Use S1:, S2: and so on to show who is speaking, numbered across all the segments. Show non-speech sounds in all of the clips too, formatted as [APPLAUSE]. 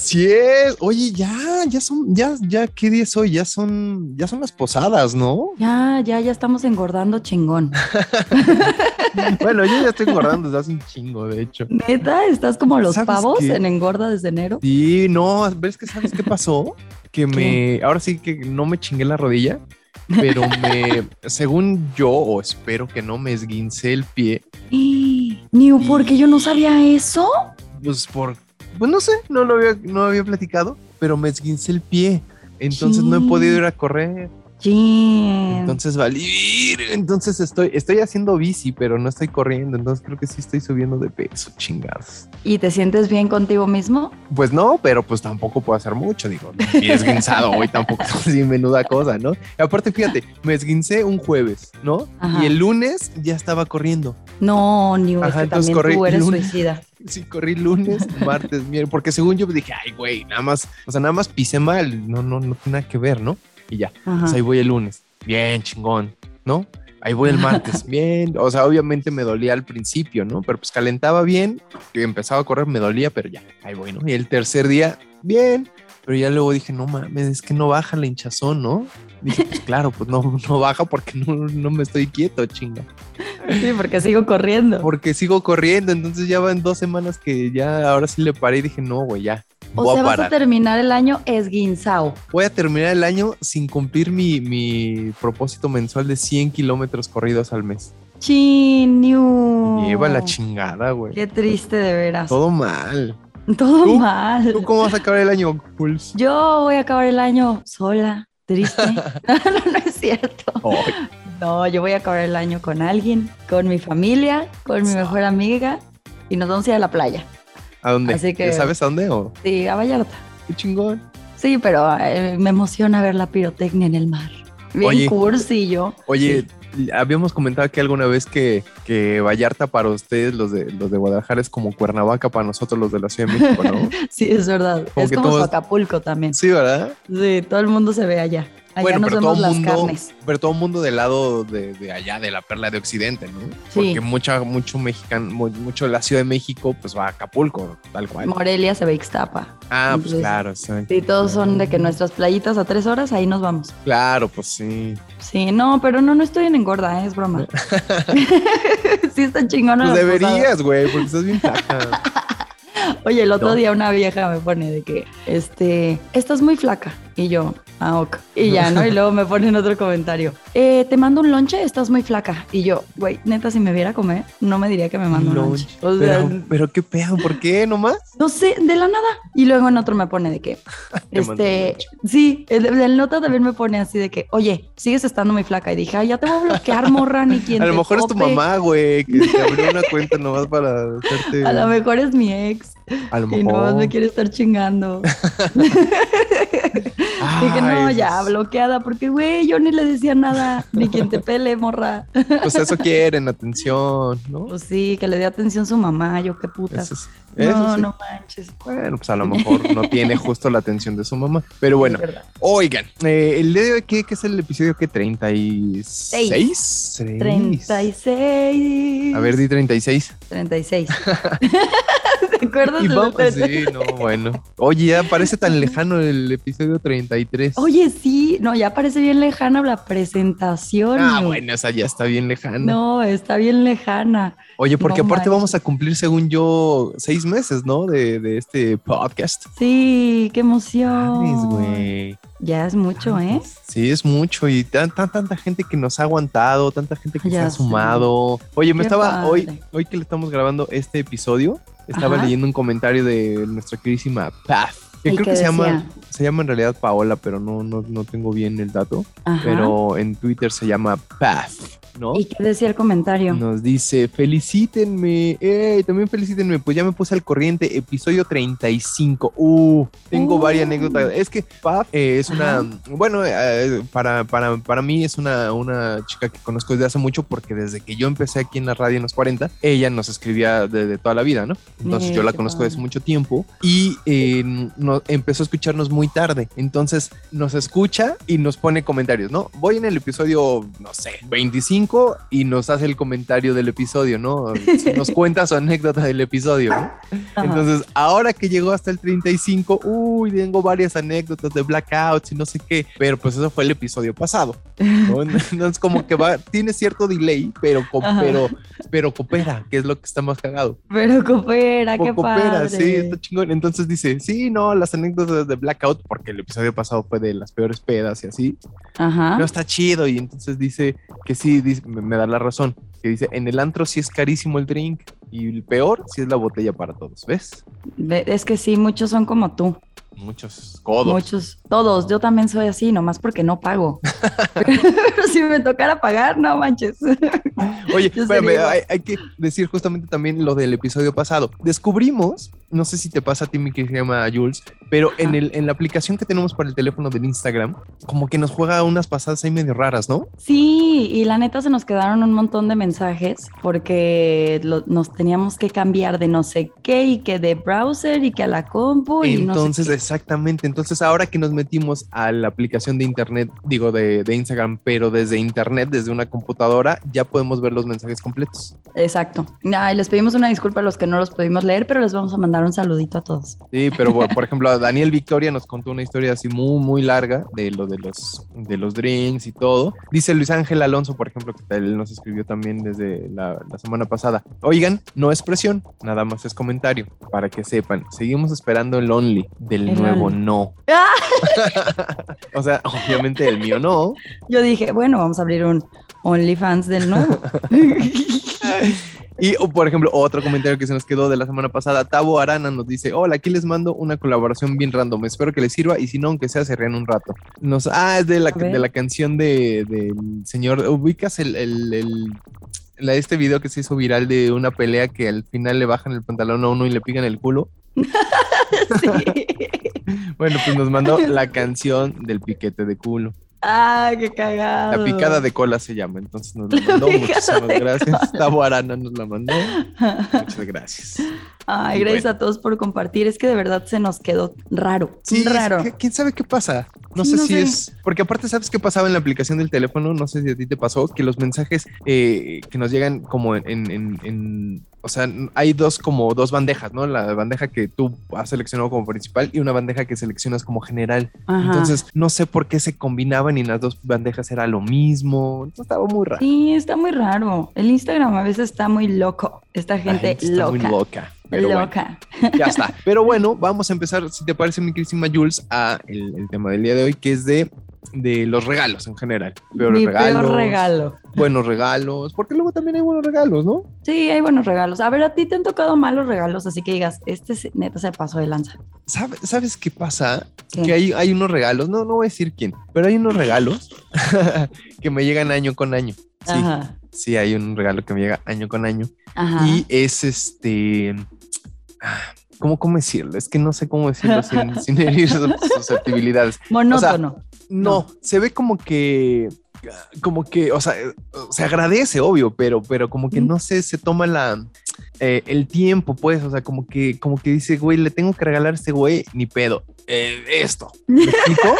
S1: Así es. Oye, ya, ya son, ya, ya, ¿qué día es hoy? Ya son, ya son las posadas, ¿no?
S2: Ya, ya, ya estamos engordando chingón. [LAUGHS]
S1: bueno, yo ya estoy engordando desde hace un chingo, de hecho.
S2: Neta, estás como los
S1: ¿Sabes
S2: pavos
S1: qué?
S2: en engorda desde enero.
S1: Sí, no, ves que sabes qué pasó? Que me, ahora sí que no me chingué la rodilla, pero me, [LAUGHS] según yo, o espero que no me esguincé el pie, [GASPS]
S2: Niu, porque yo no sabía eso.
S1: pues por, pues no sé, no lo había, no había platicado, pero me esguincé el pie, entonces no he podido ir a correr.
S2: Chin.
S1: Entonces valí, entonces estoy, estoy haciendo bici, pero no estoy corriendo, entonces creo que sí estoy subiendo de peso, chingados.
S2: ¿Y te sientes bien contigo mismo?
S1: Pues no, pero pues tampoco puedo hacer mucho, digo, mi esguinzado hoy tampoco es así menuda cosa, ¿no? Y aparte, fíjate, me esguincé un jueves, ¿no?
S2: Ajá.
S1: Y el lunes ya estaba corriendo.
S2: No, Niu, es
S1: Ajá,
S2: que
S1: entonces
S2: también
S1: corrí
S2: tú eres
S1: lunes.
S2: suicida. [LAUGHS]
S1: Sí, corrí lunes, [LAUGHS] martes, miércoles, porque según yo dije, ay, güey, nada más, o sea, nada más pisé mal, no, no, no tiene nada que ver, ¿no? Y ya,
S2: Ajá.
S1: pues ahí voy el lunes, bien, chingón, ¿no? Ahí voy el [LAUGHS] martes, bien, o sea, obviamente me dolía al principio, ¿no? Pero pues calentaba bien, que empezaba a correr, me dolía, pero ya, ahí voy, ¿no? Y el tercer día, bien, pero ya luego dije, no mames, es que no baja la hinchazón, ¿no? Dije, pues claro, pues no, no baja porque no, no me estoy quieto, chinga.
S2: Sí, porque sigo corriendo.
S1: Porque sigo corriendo, entonces ya van dos semanas que ya ahora sí le paré y dije, no, güey, ya.
S2: O
S1: Voy
S2: sea,
S1: a
S2: vas a terminar el año esguinzao.
S1: Voy a terminar el año sin cumplir mi, mi propósito mensual de 100 kilómetros corridos al mes.
S2: Chin, Niu.
S1: Lleva la chingada, güey.
S2: Qué triste de veras.
S1: Todo mal.
S2: Todo
S1: ¿Tú?
S2: mal.
S1: ¿Tú cómo vas a acabar el año, Puls?
S2: Yo voy a acabar el año sola, triste. [LAUGHS] [LAUGHS] no, no es cierto. No, yo voy a acabar el año con alguien, con mi familia, con mi mejor amiga y nos vamos a ir a la playa.
S1: ¿A dónde?
S2: Así que-
S1: ¿Ya sabes a dónde? o?
S2: Sí, a Vallarta.
S1: Qué chingón.
S2: Sí, pero eh, me emociona ver la pirotecnia en el mar. Bien
S1: Oye.
S2: cursi yo.
S1: Oye, habíamos comentado aquí alguna vez que, que Vallarta para ustedes, los de, los de Guadalajara, es como Cuernavaca para nosotros, los de la Ciudad de México, ¿no? [LAUGHS]
S2: Sí, es verdad.
S1: Como
S2: es como su
S1: todos-
S2: Acapulco también.
S1: sí, ¿verdad?
S2: Sí, todo el mundo se ve allá. Allá
S1: bueno, pero todo mundo,
S2: carnes.
S1: pero todo mundo del lado de, de allá, de la perla de Occidente, ¿no?
S2: Sí.
S1: Porque mucha, mucho mexicano, mu- mucho la Ciudad de México, pues va a Acapulco, tal cual.
S2: Morelia se ve Ixtapa.
S1: Ah, pues claro, sí.
S2: Sí, todos son de que nuestras playitas a tres horas, ahí nos vamos.
S1: Claro, pues sí.
S2: Sí, no, pero no, no estoy en engorda, ¿eh? es broma. [LAUGHS] [LAUGHS] sí está chingona.
S1: Pues deberías, güey, porque estás bien flaca. [LAUGHS]
S2: Oye, el otro
S1: No.
S2: día una vieja me pone de que, este, estás muy flaca. Y yo, ah, ok. Y ya, ¿no? Y [LAUGHS] luego me ponen otro comentario. Eh, te mando un lonche, estás muy flaca. Y yo, güey, neta, si me viera comer, no me diría que me mando un lonche. O sea,
S1: pero, pero qué pedo, ¿por qué nomás?
S2: no sé, de la nada. Y luego en otro me pone de que, [LAUGHS] este, sí, el, el nota también me pone así de que, oye, sigues estando muy flaca. Y dije, ay, ya te voy a bloquear, morra, ni quien [LAUGHS]
S1: A lo mejor es tu mamá, güey, que te abrió una cuenta nomás para hacerte.
S2: A lo mejor es mi ex.
S1: A lo [LAUGHS]
S2: Y nomás
S1: mejor.
S2: me quiere estar chingando. [LAUGHS] Dije, no, ya, bloqueada, porque, güey, yo ni le decía nada, ni quien te pele, morra. [LAUGHS]
S1: Pues eso quieren, atención, ¿no?
S2: Pues sí, que le dé atención su mamá, yo qué puta. No,
S1: sí.
S2: no manches.
S1: Bueno, pues a lo mejor no tiene justo la atención de su mamá. Pero bueno, oigan, eh, el día de hoy, ¿qué, qué es el episodio? ¿Qué? ¿36?
S2: Seis.
S1: Seis.
S2: 36.
S1: A ver, di 36.
S2: 36. [LAUGHS] ¿Te acuerdas
S1: Y vamos, sí, no, bueno. Oye, ya parece tan lejano el episodio 33.
S2: Oye, sí, no, ya parece bien lejana la presentación.
S1: Ah, bueno, esa ya está bien lejana.
S2: No, está bien lejana.
S1: Oye, porque
S2: no
S1: aparte vamos a cumplir, según yo, seis meses, ¿no? De, de este podcast.
S2: Sí, qué emoción.
S1: Güey.
S2: Ya es mucho, ¿eh?
S1: Sí, es mucho y tan, tan- tanta gente que nos ha aguantado, tanta gente que se ha
S2: sé.
S1: sumado. Oye, me
S2: Qué
S1: estaba hoy,
S2: padre.
S1: hoy que le estamos grabando este episodio, estaba
S2: Ajá.
S1: leyendo un comentario de nuestra queridísima Path. Que
S2: ¿Y
S1: creo que se llama, se llama en realidad Paola, pero no, no, no tengo bien el dato.
S2: Ajá.
S1: Pero en Twitter se llama Path, ¿no?
S2: ¿Y qué decía el comentario?
S1: Nos dice, felicítenme, también felicítenme, pues ya me puse al corriente, episodio 35. Uh, tengo
S2: Uh.
S1: varias anécdotas. Es que Paf eh, es una, bueno, eh, para, para, para mí es una, una chica que conozco desde hace mucho porque desde que yo empecé aquí en la radio en los 40, ella nos escribía desde toda la vida, ¿no? Entonces
S2: Eh,
S1: yo la conozco desde mucho tiempo y eh, no- empezó a escucharnos muy tarde. Entonces nos escucha y nos pone comentarios, ¿no? Voy en el episodio, no sé, 25 35 y nos hace el comentario del episodio, ¿no? Nos [LAUGHS] cuenta su anécdota del episodio, ¿no? Entonces, ahora que llegó hasta el 35, uy, tengo varias anécdotas de blackouts y no sé qué, pero pues eso fue el episodio pasado. ¿no? [LAUGHS] Entonces, como que va, tiene cierto delay, pero, pero, pero coopera, que es lo que está más cagado.
S2: Pero coopera, qué coopera, padre.
S1: sí, está chingón. Entonces dice, sí, no, las anécdotas de blackout, porque el episodio pasado fue de las peores pedas y así.
S2: Ajá.
S1: No está chido. Y entonces dice que sí, dice, me da la razón. Que dice, en el antro sí es carísimo el drink y el peor sí es la botella para todos, ¿ves?
S2: Es que sí, muchos son como tú.
S1: Muchos codos.
S2: Muchos, todos. Yo también soy así, nomás porque no pago. [LAUGHS] Pero si me tocara pagar, no manches.
S1: Oye, espérame, hay, hay, que decir justamente también lo del episodio pasado. Descubrimos, no sé si te pasa a ti, mi que se llama Jules, pero en, el, en la aplicación que tenemos para el teléfono del Instagram, como que nos juega unas pasadas ahí medio raras, ¿no?
S2: Sí, y la neta se nos quedaron un montón de mensajes porque lo, nos teníamos que cambiar de no sé qué y que de browser y que a la compu. Y
S1: Entonces,
S2: no sé
S1: exactamente. Entonces, ahora que nos metimos a la aplicación de internet, digo de, de, Instagram, pero desde internet, desde una computadora, ya podemos ver los mensajes completos.
S2: Exacto. Ay, les pedimos una disculpa a los que no los pudimos leer, pero les vamos a mandar un saludito a todos.
S1: Sí, pero [LAUGHS] por ejemplo, Daniel Victoria nos contó una historia así muy, muy larga de lo de los, de los drinks y todo. Dice Luis Ángel Alonso, por ejemplo, que él nos escribió también desde la, la semana pasada. Oigan, no es presión, nada más es comentario, para que sepan. Seguimos esperando el Only del el nuevo only. no. [LAUGHS] o sea, obviamente el mío no.
S2: Yo dije, bueno, vamos a abrir un OnlyFans del nuevo. [LAUGHS]
S1: Y, por ejemplo, otro comentario que se nos quedó de la semana pasada, Tavo Arana nos dice, hola, aquí les mando una colaboración bien random, espero que les sirva y si no, aunque sea, se rían un rato. Nos, ah, es de la, de la canción del de, señor, ubicas el, el, el la, este video que se hizo viral de una pelea que al final le bajan el pantalón a uno y le pican el culo. [LAUGHS] [LAUGHS] bueno, pues nos mandó [LAUGHS] la canción del piquete de culo.
S2: ¡Ah, qué cagado!
S1: La picada de cola se llama, entonces nos la mandó. Muchísimas gracias. Tavo Arana nos la mandó. Muchas gracias.
S2: Ay, y gracias bueno. a todos por compartir. Es que de verdad se nos quedó raro.
S1: Sí,
S2: raro.
S1: Es que, ¿Quién sabe qué pasa? No sé no si sé. es. Porque aparte, ¿sabes qué pasaba en la aplicación del teléfono? No sé si a ti te pasó, que los mensajes eh, que nos llegan como en, en, en o sea, hay dos como dos bandejas, ¿no? La bandeja que tú has seleccionado como principal y una bandeja que seleccionas como general. Ajá. Entonces, no sé por qué se combinaban y las dos bandejas era lo mismo. Entonces, estaba muy raro.
S2: Sí, está muy raro. El Instagram a veces está muy loco. Esta gente,
S1: gente está
S2: loca.
S1: muy loca. Pero
S2: loca.
S1: Bueno, [LAUGHS] ya está. Pero [LAUGHS] bueno, vamos a empezar, si te parece, mi querísima Jules, a el, el tema del día de hoy, que es de de los regalos en general.
S2: Peores Mi regalos, peor regalo.
S1: Buenos regalos, porque luego también hay buenos regalos, ¿no?
S2: Sí, hay buenos regalos. A ver, a ti te han tocado malos regalos, así que digas, este neta se pasó de lanza.
S1: ¿Sabe, ¿Sabes qué pasa? ¿Qué? Que hay, hay unos regalos, no, no voy a decir quién, pero hay unos regalos [LAUGHS] que me llegan año con año. Sí, Ajá. sí, hay un regalo que me llega año con año.
S2: Ajá.
S1: Y es este. ¿Cómo, ¿Cómo decirlo? Es que no sé cómo decirlo sin, [LAUGHS] sin herir sus susceptibilidades.
S2: Monótono.
S1: O sea, no, se ve como que como que, o sea, se agradece, obvio, pero, pero como que no sé, se toma la eh, el tiempo, pues, o sea, como que, como que dice, güey, le tengo que regalar a este güey, ni pedo. Eh, esto. ¿Me explico?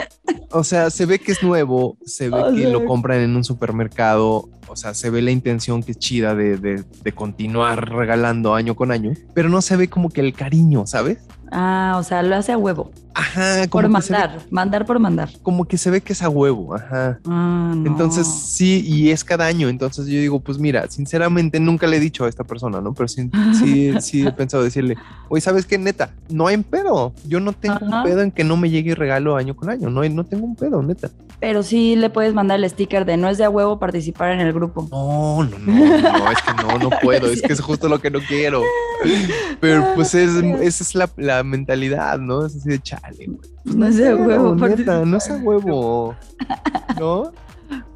S1: [LAUGHS] o sea, se ve que es nuevo, se ve que lo compran en un supermercado, o sea, se ve la intención que es chida de, de, de continuar regalando año con año, pero no se ve como que el cariño, ¿sabes?
S2: Ah, o sea, lo hace a huevo.
S1: Ajá,
S2: como por mandar, ve, mandar por mandar.
S1: Como que se ve que es a huevo, ajá.
S2: Ah, no.
S1: Entonces, sí, y es cada año. Entonces yo digo, pues mira, sinceramente nunca le he dicho a esta persona, ¿no? Pero sí, sí, [LAUGHS] sí he pensado decirle, oye, ¿sabes qué? Neta, no hay un pedo. Yo no tengo ajá. un pedo en que no me llegue regalo año con año. No, hay, no tengo un pedo, neta.
S2: Pero sí le puedes mandar el sticker de no es de a huevo participar en el grupo.
S1: No, no, no, no, es que no, no [LAUGHS] puedo. es que es justo lo que no quiero. Pero pues es, [LAUGHS] esa es la, la mentalidad, ¿no? Es así de chale, güey.
S2: No es de huevo.
S1: Neta, no es a huevo. ¿No?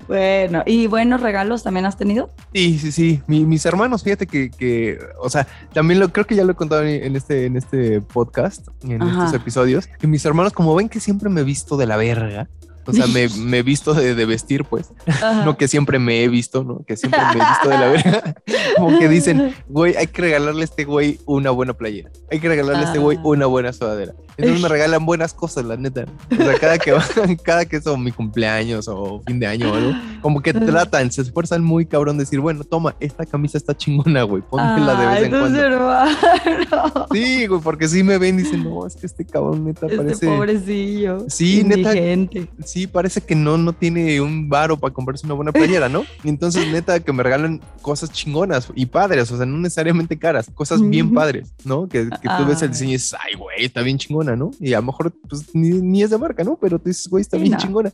S2: Bueno, ¿y buenos regalos también has tenido?
S1: Sí, sí, sí. Mi, mis hermanos, fíjate que, que, o sea, también lo creo que ya lo he contado en este, en este podcast, en Ajá. estos episodios, que mis hermanos, como ven que siempre me he visto de la verga, O sea, me, [LAUGHS] me he visto de, de vestir, pues.
S2: Ajá.
S1: No que siempre me he visto, ¿no? Que siempre me he visto de la [LAUGHS] verga. Como que dicen, güey, hay que regalarle a este güey una buena playera. Hay que regalarle a este güey
S2: Ah.
S1: una buena sudadera. Entonces me regalan buenas cosas, la neta. O sea, cada que [LAUGHS] cada que es o mi cumpleaños o fin de año o algo, como que tratan, se esfuerzan muy cabrón de decir, bueno, toma, esta camisa está chingona, güey, póntela de vez en cuando.
S2: hermanos.
S1: Sí, güey, porque sí me ven y dicen, no, es que este cabrón neta
S2: Este
S1: parece.
S2: pobrecillo.
S1: Sí, neta.
S2: indigente.
S1: Sí, parece que no, no tiene un varo para comprarse una buena playera, ¿no? [LAUGHS] Y entonces, neta, que me regalan cosas chingonas y padres, o sea, no necesariamente caras, cosas bien padres, ¿no? Que, que tú ves el diseño y dices, ay, güey, está bien chingona, ¿no? Y a lo mejor, pues, ni, ni es de marca, ¿no? Pero tú dices, güey, está
S2: Sí,
S1: bien
S2: no.
S1: chingona.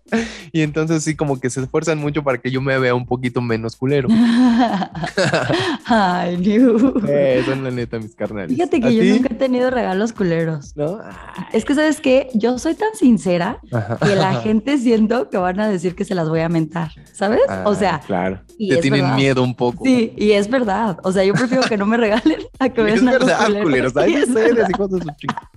S1: Y entonces, sí, como que se esfuerzan mucho para que yo me vea un poquito menos culero. [LAUGHS]
S2: Ay, Liu.
S1: Eh, son la neta, mis carnales.
S2: Fíjate
S1: ¿A
S2: que yo nunca he tenido regalos culeros.
S1: ¿No?
S2: Es que, ¿sabes qué? Yo soy tan sincera
S1: Ajá.
S2: que la gente siento que van a decir que se las voy a mentar, ¿sabes? o
S1: Ah,
S2: sea,
S1: claro.
S2: y
S1: Te
S2: es
S1: tienen
S2: verdad.
S1: miedo un poco.
S2: sí, y es verdad. O sea, yo prefiero que no me regalen [LAUGHS] a que
S1: Es
S2: vean algo
S1: verdad,
S2: culero.
S1: Ay, [LAUGHS]
S2: es
S1: ustedes, hijos de su chica.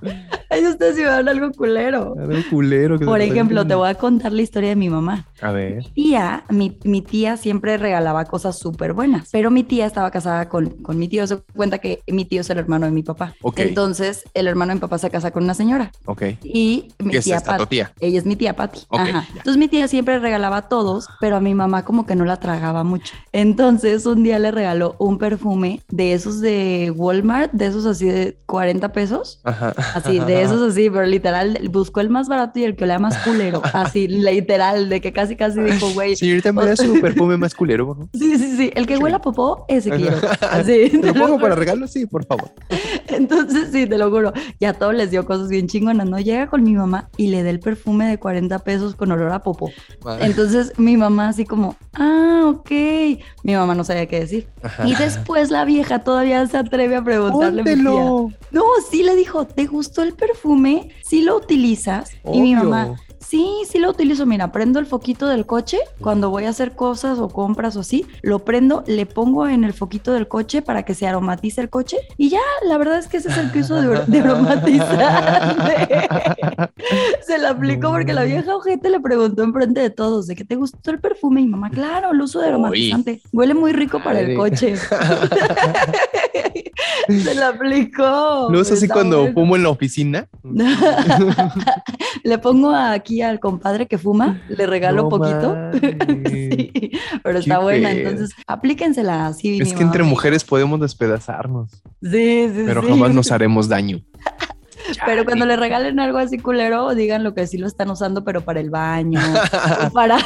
S2: Ay, ustedes sí me dan algo culero.
S1: Algo culero que
S2: Por ejemplo, te voy a contar la historia de mi mamá.
S1: A ver.
S2: Tía, mi, mi tía siempre regalaba cosas súper buenas, pero mi tía estaba casada con, con mi tío. Se cuenta que mi tío es el hermano de mi papá.
S1: Ok.
S2: Entonces, el hermano de mi papá se casa con una señora
S1: Ok.
S2: y mi
S1: ¿Qué es
S2: tía
S1: esta tu
S2: Pat-
S1: tía?
S2: Ella es mi tía Patti. Ajá. Entonces mi tía siempre regalaba a todos, pero a mi mamá como que no la tragaba mucho. Entonces un día le regaló un perfume de esos de Walmart, de esos así de 40 pesos.
S1: Ajá.
S2: Así, de esos así, pero literal, buscó el más barato y el que olía más culero. [LAUGHS] Así, literal, de que casi casi dijo, güey. Sí,
S1: Señorita, me da su perfume más culero, por favor? [LAUGHS]
S2: sí, sí. El que huele a popó, ese quiero. [LAUGHS] Así.
S1: ¿Te lo pongo para regalo? Sí, por favor.
S2: Entonces, sí, te lo juro. Ya a todos les dio cosas bien chingonas, ¿no? Llega con mi mamá y le da el perfume de 40 pesos con olor a popó. Entonces mi mamá así como, ah, ok. Mi mamá no sabía qué decir.
S1: Ajá.
S2: Y después la vieja todavía se atreve a preguntarle a mi tía.
S1: Póntelo.
S2: No, sí le dijo, ¿te gustó el perfume? ¿Sí lo utilizas? Y mi mamá, sí, sí lo utilizo. Mira, prendo el foquito del coche cuando voy a hacer cosas o compras o así. Lo prendo, le pongo en el foquito del coche para que se aromatice el coche. Y ya, la verdad es que ese es el que uso de, de aromatizante. [LAUGHS] se lo aplicó porque la vieja ojete le preguntó enfrente de todos, ¿de qué te gustó el perfume? Y mamá, claro, el uso de aromatizante. Huele muy rico para el coche. [LAUGHS] se lo aplicó.
S1: Lo uso así cuando
S2: bueno.
S1: fumo en la oficina. [LAUGHS]
S2: le pongo aquí al compadre que fuma, le regalo
S1: No
S2: poquito. [LAUGHS] Sí, pero está buena,
S1: pedo.
S2: entonces aplíquensela así.
S1: Es que entre mujeres podemos despedazarnos,
S2: Sí, sí,
S1: pero
S2: sí.
S1: jamás nos haremos daño. [LAUGHS]
S2: Pero cuando le regalen algo así culero, digan lo que sí lo están usando, pero para el baño. o [LAUGHS] para.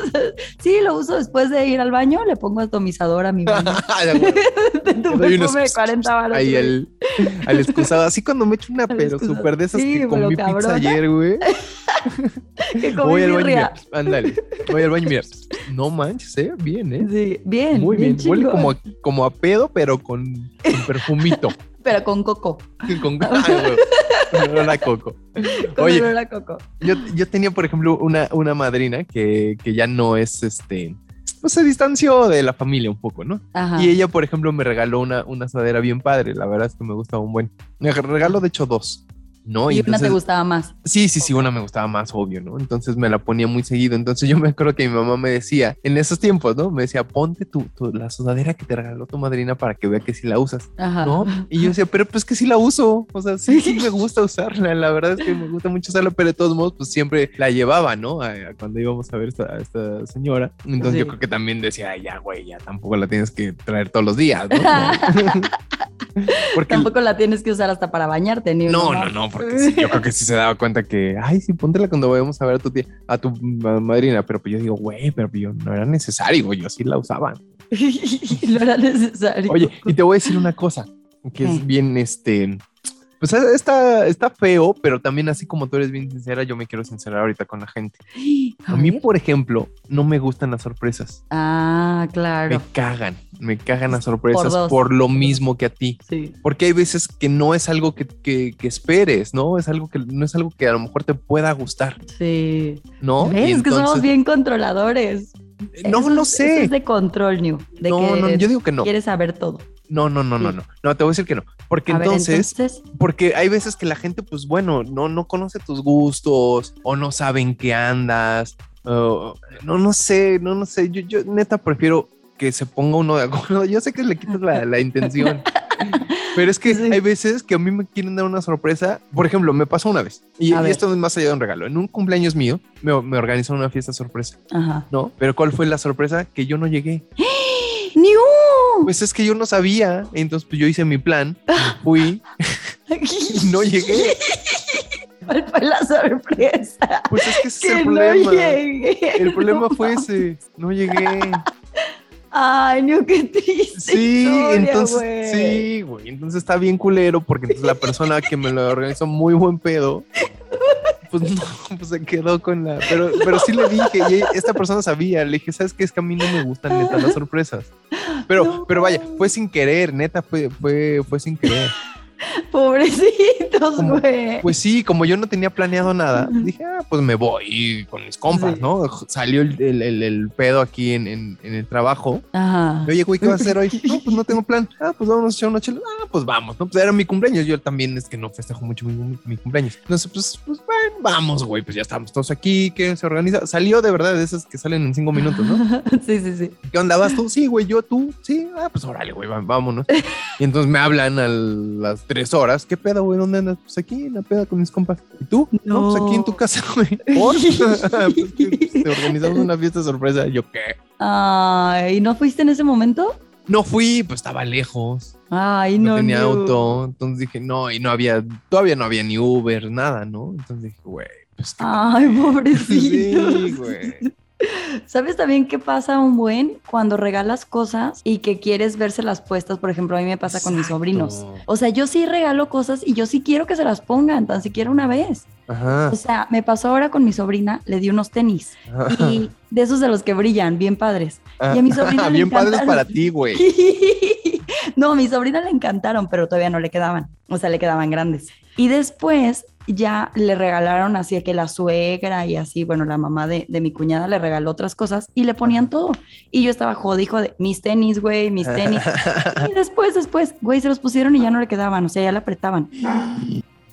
S2: [LAUGHS] sí, lo uso después de ir al baño, le pongo atomizador a mi baño. [LAUGHS] de tu
S1: unos
S2: de 40 baros.
S1: Ahí
S2: güey.
S1: al, excusado, así cuando me echo una,
S2: Al
S1: pero súper de esas
S2: Sí,
S1: que comí pizza ayer, güey.
S2: Que comí
S1: Voy al baño, mira, ándale. Voy al baño, mira. No manches, ¿eh? Bien, ¿eh?
S2: Sí, bien.
S1: Muy bien. Huele como a, como a pedo, pero con, con perfumito.
S2: Pero con coco.
S1: con [LAUGHS] ay, güey, olor a coco.
S2: Con
S1: Oye,
S2: olor a coco.
S1: yo, yo tenía, por ejemplo, una, una madrina que, que ya no es este. Pues se distanció de la familia un poco, ¿no?
S2: Ajá.
S1: Y ella, por ejemplo, me regaló una, una sudadera bien padre. La verdad es que me gustaba un buen. Me regaló, de hecho, dos. ¿No?
S2: y una te gustaba más.
S1: Sí, sí, sí, una me gustaba más, obvio, ¿no? Entonces me la ponía muy seguido. Entonces yo me acuerdo que mi mamá me decía, en esos tiempos, ¿no? Me decía, ponte tu, tu- la sudadera que te regaló tu madrina para que vea que sí la usas,
S2: Ajá.
S1: ¿no? Y yo decía, pero pues que sí la uso. O sea, sí, sí me gusta usarla. La verdad es que me gusta mucho usarla, pero de todos modos, pues siempre la llevaba, ¿no? A, a cuando íbamos a ver esta, a esta señora. Entonces
S2: Sí.
S1: yo creo que también decía, "Ay, ya, güey, ya tampoco la tienes que traer todos los días, ¿no? [LAUGHS] [LAUGHS] Porque
S2: Tampoco la tienes que usar hasta para bañarte, ni
S1: no, no,
S2: más.
S1: no, porque sí, yo creo que sí se daba cuenta que, ay, sí, póntela cuando vayamos a ver a tu tía, a tu ma- madrina, pero pues yo digo, güey, pero yo no era necesario, yo sí la usaba. [LAUGHS]
S2: no era necesario.
S1: Oye, y te voy a decir una cosa, que
S2: ¿Qué?
S1: es bien, este, pues está, está feo, pero también así como tú eres bien sincera, yo me quiero sincerar ahorita con la gente. [GASPS] A mí, por ejemplo, no me gustan las sorpresas,
S2: Ah,
S1: me
S2: claro.
S1: cagan, me cagan las sorpresas por lo mismo que a ti.
S2: Sí.
S1: Porque hay veces que no es algo que, que- que esperes, ¿no? Es algo que no es algo que a lo mejor te pueda gustar,
S2: Sí.
S1: ¿no?
S2: ¿Ves? Que somos bien controladores.
S1: No,
S2: Eso
S1: no sé.
S2: es de control, New. De
S1: no,
S2: que
S1: no, yo digo que no.
S2: quieres saber todo.
S1: No, no, no, no, no. No, te voy a decir que no. Porque
S2: A ver,
S1: entonces,
S2: entonces,
S1: porque hay veces que la gente, pues bueno, no, no conoce tus gustos o no saben qué andas. o- no, no sé, no, no sé. Yo, yo neta prefiero que se ponga uno de acuerdo. [LAUGHS] Yo sé que le quitas la, la intención. [LAUGHS] Pero es que
S2: Sí.
S1: hay veces que a mí me quieren dar una sorpresa. Por ejemplo, me pasó una vez. Y, y esto es más allá de un regalo. En un cumpleaños mío, me, me organizaron una fiesta sorpresa.
S2: Ajá.
S1: ¿No? Pero ¿cuál fue la sorpresa? Que yo no llegué. [GASPS]
S2: ¡Ni un!
S1: Pues es que yo no sabía. Entonces, pues yo hice mi plan. [LAUGHS] Fui y no llegué. [LAUGHS]
S2: ¿Cuál fue la sorpresa?
S1: Pues es que ese es el
S2: no
S1: problema.
S2: llegué.
S1: El problema
S2: No
S1: fue
S2: mames.
S1: ese. No llegué.
S2: Ay, no, qué triste.
S1: Sí,
S2: historia,
S1: entonces, sí, güey. Entonces está bien culero porque entonces la persona que me lo organizó muy buen pedo. Pues no, [LAUGHS] pues se quedó con la. Pero, pero sí le dije, y esta persona sabía. Le dije, ¿sabes qué? Es que a mí no me gustan neta las sorpresas. Pero,
S2: No.
S1: pero vaya, fue sin querer, neta, fue, fue, fue sin querer. [LAUGHS]
S2: Pobrecitos,
S1: Como-
S2: güey.
S1: Pues sí, como yo no tenía planeado nada, dije, ah, pues me voy con mis compas,
S2: Sí.
S1: ¿no? Salió el, el- el- el pedo aquí en, en- en el trabajo.
S2: Ajá.
S1: Oye, güey, ¿qué vas a hacer hoy? [LAUGHS] No, pues no tengo plan. Ah, pues vamos a echar una chela. Ah, pues vamos, ¿no? Pues era mi cumpleaños. Yo también es que no festejo mucho mi, mi cumpleaños. Entonces, pues, pues bueno, vamos, güey. Pues ya estamos todos aquí. ¿Qué se organiza? Salió de verdad de esas que salen en cinco minutos, ¿no? [LAUGHS]
S2: Sí, sí, sí.
S1: ¿Qué onda? ¿Vas tú? Sí, güey, yo, tú. Sí, ah, pues órale, güey, va- vámonos. Y entonces me hablan a las tres horas. ¿Qué pedo, güey? ¿Dónde andas? Pues aquí en la peda con mis compas. ¿Y tú? No, pues aquí en tu casa, güey. ¿Por? [LAUGHS] Pues que te organizamos una fiesta sorpresa. Yo, ¿qué?
S2: Ay, ¿no fuiste en ese momento?
S1: No fui, pues estaba lejos.
S2: Ay,
S1: no,
S2: no.
S1: tenía
S2: no.
S1: auto. Entonces dije, no, y no había, todavía no había ni Uber, nada, ¿no? Entonces dije, güey, pues
S2: Ay, [LAUGHS] pobrecito.
S1: Sí, güey.
S2: ¿Sabes también qué pasa un buen cuando regalas cosas y que quieres verselas puestas? Por ejemplo, a mí me pasa con mis sobrinos. O sea, yo sí regalo cosas y yo sí quiero que se las pongan, tan siquiera una vez.
S1: Ajá.
S2: O sea, me pasó ahora con mi sobrina, le di unos tenis y de esos de los que brillan, bien padres. y a mi sobrina [LAUGHS] le
S1: Bien padres para ti, güey. [LAUGHS]
S2: no, a mi sobrina le encantaron, pero todavía no le quedaban. O sea, le quedaban grandes. Y después ya le regalaron así que la suegra y así, bueno, la mamá de, de mi cuñada le regaló otras cosas y le ponían todo. Y yo estaba jodido de mis tenis, güey, mis tenis. [LAUGHS] Y después, después, güey, se los pusieron y ya no le quedaban, o sea, ya le apretaban.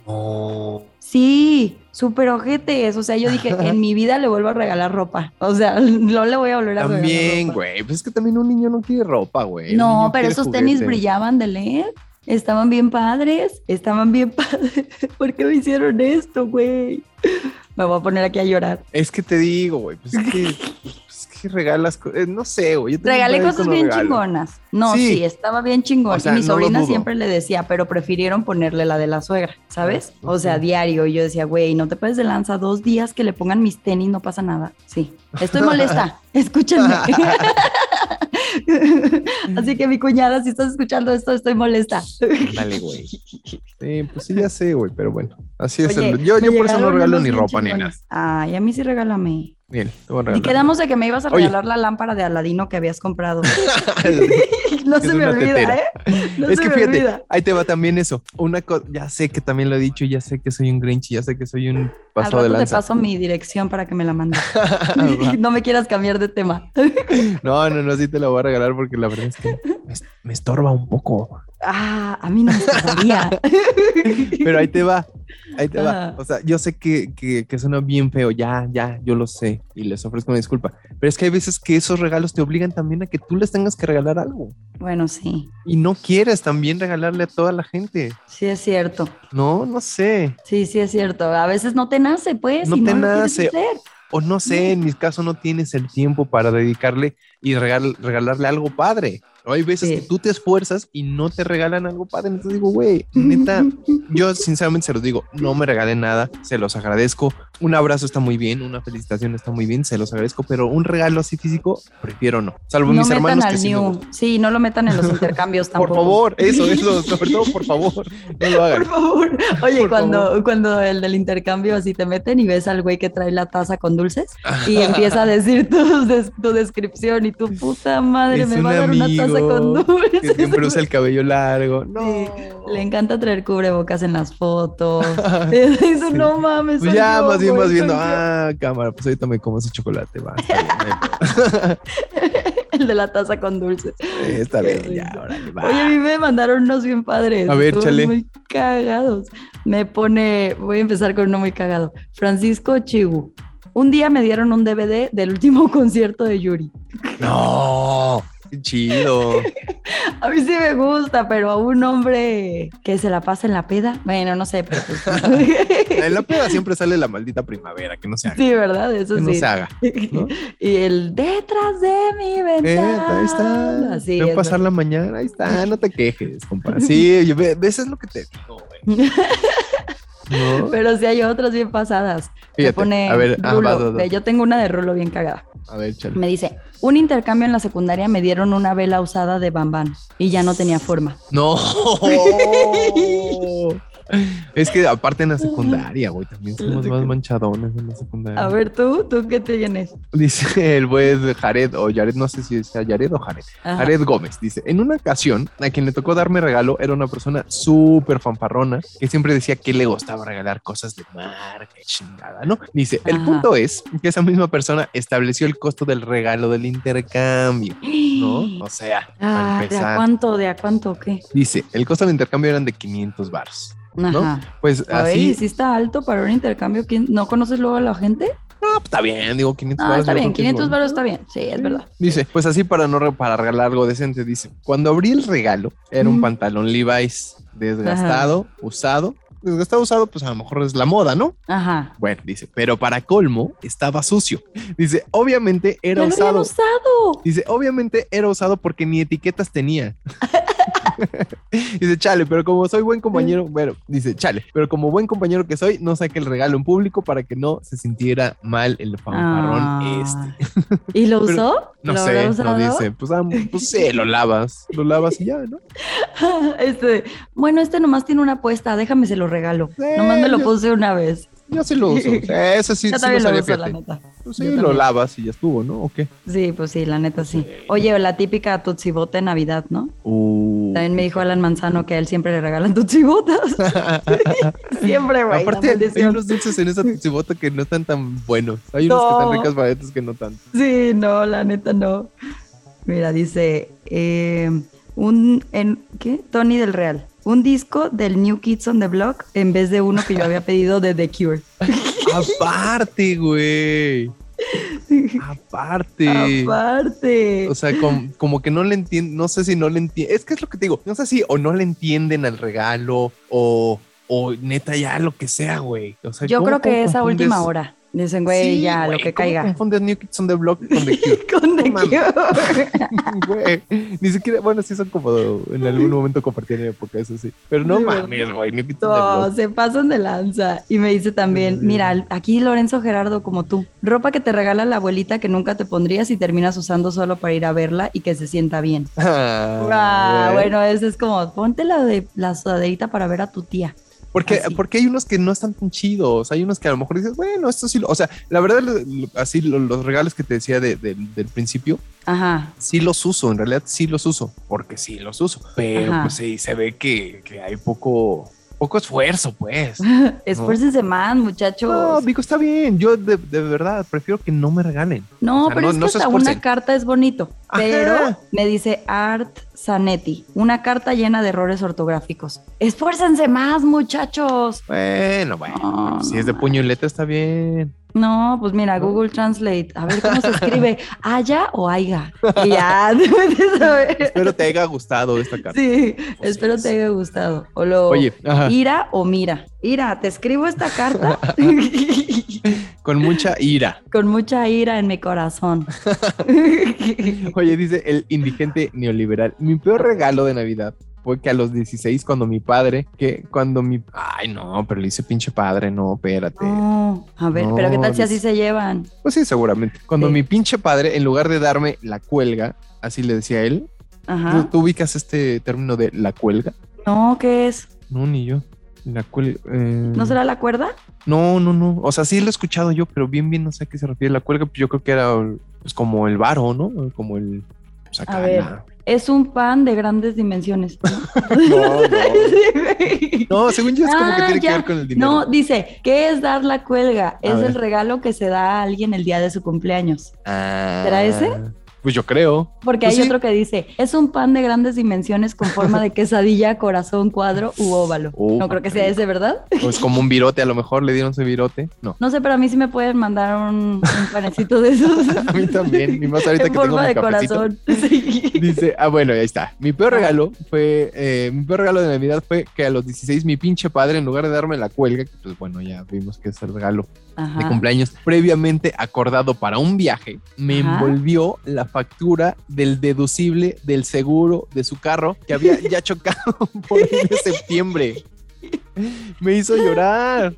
S1: No.
S2: Sí, súper ojetes. O sea, yo dije, en mi vida le vuelvo a regalar ropa. O sea, [LAUGHS] no le voy a volver a regalar
S1: También, güey. Pues es que también un niño no quiere ropa, güey.
S2: No, pero esos tenis brillaban de LED. Estaban bien padres. Estaban bien [LAUGHS] padres. ¿Por qué me hicieron esto, güey? Me voy a poner aquí a llorar.
S1: Es que te digo, güey. Pues es que, pues que regalas. eh, No sé, güey.
S2: Regalé cosas bien chingonas. No,
S1: Sí.
S2: sí, estaba bien chingón.
S1: O sea,
S2: y mi
S1: no
S2: sobrina siempre le decía, pero prefirieron ponerle la de la suegra, ¿sabes?
S1: Ah,
S2: O sea, diario. Y yo decía, güey, no te puedes de lanza dos días que le pongan mis tenis, no pasa nada. Sí, estoy molesta. [LAUGHS] Escúchenme. [LAUGHS] Así que mi cuñada, si estás escuchando esto, estoy molesta.
S1: Dale, güey. Sí, pues sí, ya sé, güey. Pero bueno, así es. El- yo
S2: me
S1: yo por eso no regalo ni ropa ni nada.
S2: Ay, a mí sí regálame.
S1: Bien,
S2: Y quedamos de que me ibas a
S1: Oye.
S2: regalar la lámpara de Aladino que habías comprado. [LAUGHS] [LAUGHS] no
S1: Es
S2: se me olvida,
S1: tetera.
S2: ¿eh? No
S1: es
S2: se
S1: que
S2: me
S1: fíjate,
S2: olvida.
S1: ahí te va también eso. Una cosa, ya sé que también lo he dicho, ya sé que soy un Grinch, ya sé que soy un
S2: Al
S1: pasado de
S2: rato te
S1: lanza.
S2: paso mi dirección para que me la mandes. [LAUGHS]
S1: Va.
S2: no me quieras cambiar de tema.
S1: no, no, no, sí te la voy a regalar porque la verdad es que me, me estorba un poco.
S2: Ah, a mí no me gustaría. [LAUGHS]
S1: Pero ahí te va, ahí te va.
S2: Ajá.
S1: O sea, yo sé que, que, que suena bien feo, ya, ya, yo lo sé y les ofrezco una disculpa. Pero es que hay veces que esos regalos te obligan también a que tú les tengas que regalar algo.
S2: Bueno, sí,
S1: Y no quieres también regalarle a toda la gente.
S2: sí es cierto.
S1: No, no sé.
S2: Sí, sí es cierto. A veces no te nace, pues.
S1: No
S2: y
S1: te nace. O no sé, en mi caso no tienes el tiempo para dedicarle y regal- regalarle algo padre. Hay veces
S2: Sí.
S1: que tú te esfuerzas y no te regalan algo padre. Entonces digo, güey, [LAUGHS] neta, yo sinceramente se los digo, no me regalen nada, se los agradezco. Un abrazo está muy bien, una felicitación está muy bien, se los agradezco, pero un regalo así físico, prefiero no. Salvo
S2: No
S1: mis
S2: metan
S1: hermanos que
S2: al
S1: sí me
S2: new.
S1: gustan.
S2: Sí, no lo metan en los [LAUGHS] intercambios
S1: Por
S2: tampoco.
S1: favor, eso, [LAUGHS] eso, sobre todo por favor, no lo hagan.
S2: Por favor. Oye,
S1: Por
S2: cuando,
S1: favor.
S2: cuando el del intercambio así te meten y ves al güey que trae la taza con dulces y empieza a decir tu, tu descripción y tu puta madre
S1: Es
S2: me va a dar una taza con dulces.
S1: Que siempre usa el cabello largo. No.
S2: Sí, Le encanta traer cubrebocas en las fotos. [LAUGHS] [LAUGHS]
S1: Sí.
S2: no mames.
S1: Pues ya,
S2: yo,
S1: más bien vas viendo,
S2: yo.
S1: ah, cámara, pues ahorita me como ese chocolate, va. [LAUGHS]
S2: El de la taza con dulces.
S1: Eh, Está
S2: Qué
S1: bien, ya, órale, va.
S2: Oye, a mí me mandaron unos bien padres.
S1: A ver, chale.
S2: Muy cagados. Me pone, voy a empezar con uno muy cagado. Francisco Chigu. Un día me dieron un DVD del último [LAUGHS] concierto de Yuri.
S1: No, qué chido.
S2: A mí sí me gusta, pero a un hombre que se la pasa en la peda, bueno, no sé, pero pues-
S1: En la peda siempre sale la maldita primavera, que no se haga.
S2: sí, ¿verdad? Eso
S1: que no
S2: sí.
S1: se haga. ¿no? [LAUGHS]
S2: Y el detrás de mi
S1: Eh,
S2: ventana.
S1: ahí está.
S2: Así
S1: Ven
S2: es,
S1: pasar la mañana, ahí está, no te quejes, compa. Sí, yo, ve- ves, es lo que te digo, güey. [LAUGHS] ¿No? [LAUGHS]
S2: Pero sí hay otras bien pasadas. Me
S1: Fíjate,
S2: pone
S1: a ver,
S2: Rulo.
S1: vas, vas.
S2: Yo tengo una de Rulo bien cagada.
S1: A ver, chale.
S2: Me dice, un intercambio en la secundaria me dieron una vela usada de bambán y ya no tenía forma.
S1: No. [LAUGHS] [LAUGHS] Es que aparte en la secundaria, güey, también somos más manchadones en la secundaria.
S2: A ver, tú, tú qué te tienes.
S1: Dice el buen Jared, o Jared, no sé si sea Jared o Jared.
S2: Ajá.
S1: Jared Gómez dice: En una ocasión, a quien le tocó darme regalo era una persona súper fanfarrona que siempre decía que le gustaba regalar cosas de marca chingada, ¿no? Dice: El
S2: Ajá.
S1: punto es que esa misma persona estableció el costo del regalo del intercambio, ¿no? O sea,
S2: Ah, ¿de a cuánto? ¿De a cuánto qué?
S1: dice: El costo del intercambio eran de 500
S2: Ajá.
S1: Pues
S2: A ver, ¿y
S1: así,
S2: si está alto para un intercambio? ¿quién- ¿No conoces luego a la gente?
S1: no, pues, está bien, digo 500
S2: Ah, está bien,
S1: creo que es
S2: 500
S1: bueno.
S2: baros está bien. Sí, es verdad.
S1: Dice, pues así para no re- para regalar algo decente, dice, cuando abrí el regalo era un
S2: Mm.
S1: pantalón Levi's desgastado, usado. Desgastado, usado, pues a lo mejor es la moda, ¿no?
S2: Ajá.
S1: Bueno, dice, pero para colmo estaba sucio. Dice, obviamente era
S2: ¡Ya lo habían
S1: usado.
S2: usado!
S1: Dice, obviamente era usado porque ni etiquetas tenía. [LAUGHS] [LAUGHS] dice, chale, pero como soy buen compañero, bueno, dice, chale, pero como buen compañero que soy, no saqué el regalo en público para que no se sintiera mal el fanfarrón
S2: Ah.
S1: este.
S2: ¿Y lo [LAUGHS]
S1: Pero
S2: usó?
S1: No
S2: ¿Lo
S1: sé, no dice. Pues, ah, pues sí, lo lavas. Lo lavas y ya, ¿no? [LAUGHS]
S2: Este, bueno, este nomás tiene una apuesta, déjame se lo regalo.
S1: Eh,
S2: nomás me lo puse una vez.
S1: Yo sí lo uso. [LAUGHS] Eso sí,
S2: Yo
S1: sí
S2: también
S1: lo
S2: lo uso, la neta.
S1: Pues sí, lo lavas y ya estuvo, ¿no? ¿O qué?
S2: Sí, pues sí, la neta sí. Oye, la típica tutsibota en Navidad, ¿no?
S1: Uh.
S2: También me dijo Alan Manzano que a él siempre le regalan tutsibotas. [LAUGHS] siempre, güey.
S1: Aparte, hay unos dulces en esa tutsibota que no están tan buenos. Hay unos que están ricas para otros que no tanto.
S2: Sí, no, la neta no. Mira, dice, eh, un, en, ¿qué? Tony del Real. Un disco del New Kids on the Block en vez de uno que yo había pedido de The Cure.
S1: Aparte, güey. Aparte.
S2: Aparte.
S1: O sea, com- como que no le entienden, no sé si no le entienden, es que es lo que te digo, no sé si o no le entienden al regalo o, o neta ya lo que sea, güey. O sea,
S2: yo
S1: ¿cómo-
S2: creo que
S1: cómo
S2: es a
S1: confundes-
S2: última hora. Dicen, güey,
S1: Sí,
S2: ya,
S1: güey,
S2: lo que
S1: ¿cómo
S2: caiga.
S1: confundes New Kids on the Block con The [LAUGHS] Cure?
S2: Con The
S1: No.
S2: Cure. [LAUGHS]
S1: Güey, ni siquiera, bueno, sí son como en algún momento compartieron época, eso sí. Pero no mames, güey, New Kids on the
S2: No,
S1: Block.
S2: se pasan de lanza. Y me dice también, mira, aquí Lorenzo Gerardo como tú, ropa que te regala la abuelita que nunca te pondrías y terminas usando solo para ir a verla y que se sienta bien.
S1: Ah,
S2: Ah, bueno, eso es como, ponte la de la sudaderita para ver a tu tía.
S1: Porque,
S2: así.
S1: porque hay unos que no están tan chidos. Hay unos que a lo mejor dices, bueno, esto sí. lo-". O sea, la verdad, así lo- los regalos que te decía de- de- del principio,
S2: Ajá.
S1: sí los uso. En realidad, sí los uso. Porque sí los uso. Pero
S2: Ajá.
S1: pues sí, se ve que, que hay poco, poco esfuerzo, pues. [LAUGHS]
S2: Esfuércense más, muchachos.
S1: No, digo, está bien. Yo de, de verdad prefiero que no me regalen.
S2: No,
S1: O sea,
S2: pero
S1: no-
S2: es que
S1: no
S2: hasta una carta es bonito.
S1: Ajá.
S2: Pero me dice Art Zanetti, una carta llena de errores ortográficos. Esfuércense más, muchachos.
S1: Bueno, bueno.
S2: No,
S1: si
S2: no
S1: es de puño y letra, está bien.
S2: No, pues mira. Google Translate. A ver cómo se escribe. [LAUGHS] ¿Haya o aiga? Y ya, [LAUGHS] ver.
S1: Espero te haya gustado esta carta.
S2: Sí,
S1: Pues
S2: espero
S1: sí.
S2: te haya gustado. O lo,
S1: Oye, ajá,
S2: ira o mira. Ira, te escribo esta carta [LAUGHS]
S1: con mucha ira. [LAUGHS]
S2: con mucha ira en mi corazón. [LAUGHS]
S1: Oye, dice el indigente neoliberal. Mi peor regalo de Navidad fue que a los 16, cuando mi padre, que cuando mi. Ay, no, pero le hice pinche padre, no, espérate.
S2: No, a ver, pero ¿qué tal si así se llevan?
S1: Pues sí, seguramente. Cuando
S2: Sí.
S1: mi pinche padre, en lugar de darme la cuelga, así le decía él, ¿tú,
S2: Ajá.
S1: tú ubicas este término de la cuelga?
S2: No, ¿qué es?
S1: No, ni yo. La cuelga. eh,
S2: ¿No será la cuerda?
S1: No, no, no. O sea, sí lo he escuchado yo, pero bien, bien no sé a qué se refiere la cuelga. Pues yo creo que era pues, como el varo, ¿no? Como el. pues, acá
S2: A ver.
S1: la-
S2: Es un pan de grandes dimensiones.
S1: No, [LAUGHS] [LAUGHS] no. Según yo es como que
S2: Ah,
S1: tiene que ver con el dinero.
S2: No, dice, ¿qué es dar la cuelga?
S1: A
S2: Es
S1: ver.
S2: el regalo que se da a alguien el día de su cumpleaños.
S1: Ah,
S2: ¿será ese?
S1: Pues yo creo.
S2: Porque
S1: Pues
S2: hay
S1: sí.
S2: otro que dice, es un pan de grandes dimensiones con forma de quesadilla, [LAUGHS] corazón, cuadro u óvalo.
S1: Oh,
S2: no creo que sea ese, ¿verdad?
S1: Pues como un virote, a lo mejor le dieron ese virote. No.
S2: No sé, pero a mí sí me pueden mandar un, un panecito de esos. [LAUGHS]
S1: A mí también. Y más ahorita
S2: en
S1: que tengo
S2: forma
S1: mi
S2: de
S1: cafecito.
S2: corazón. [LAUGHS] Sí.
S1: Dice, ah, bueno, ahí está. Mi peor regalo fue, eh, mi peor regalo de Navidad fue que a los 16 mi pinche padre, en lugar de darme la cuelga, que pues bueno, ya vimos que es el regalo de cumpleaños previamente acordado para un viaje, me
S2: Ajá.
S1: envolvió la factura del deducible del seguro de su carro que había [LAUGHS] ya chocado por ahí de septiembre. Me hizo llorar.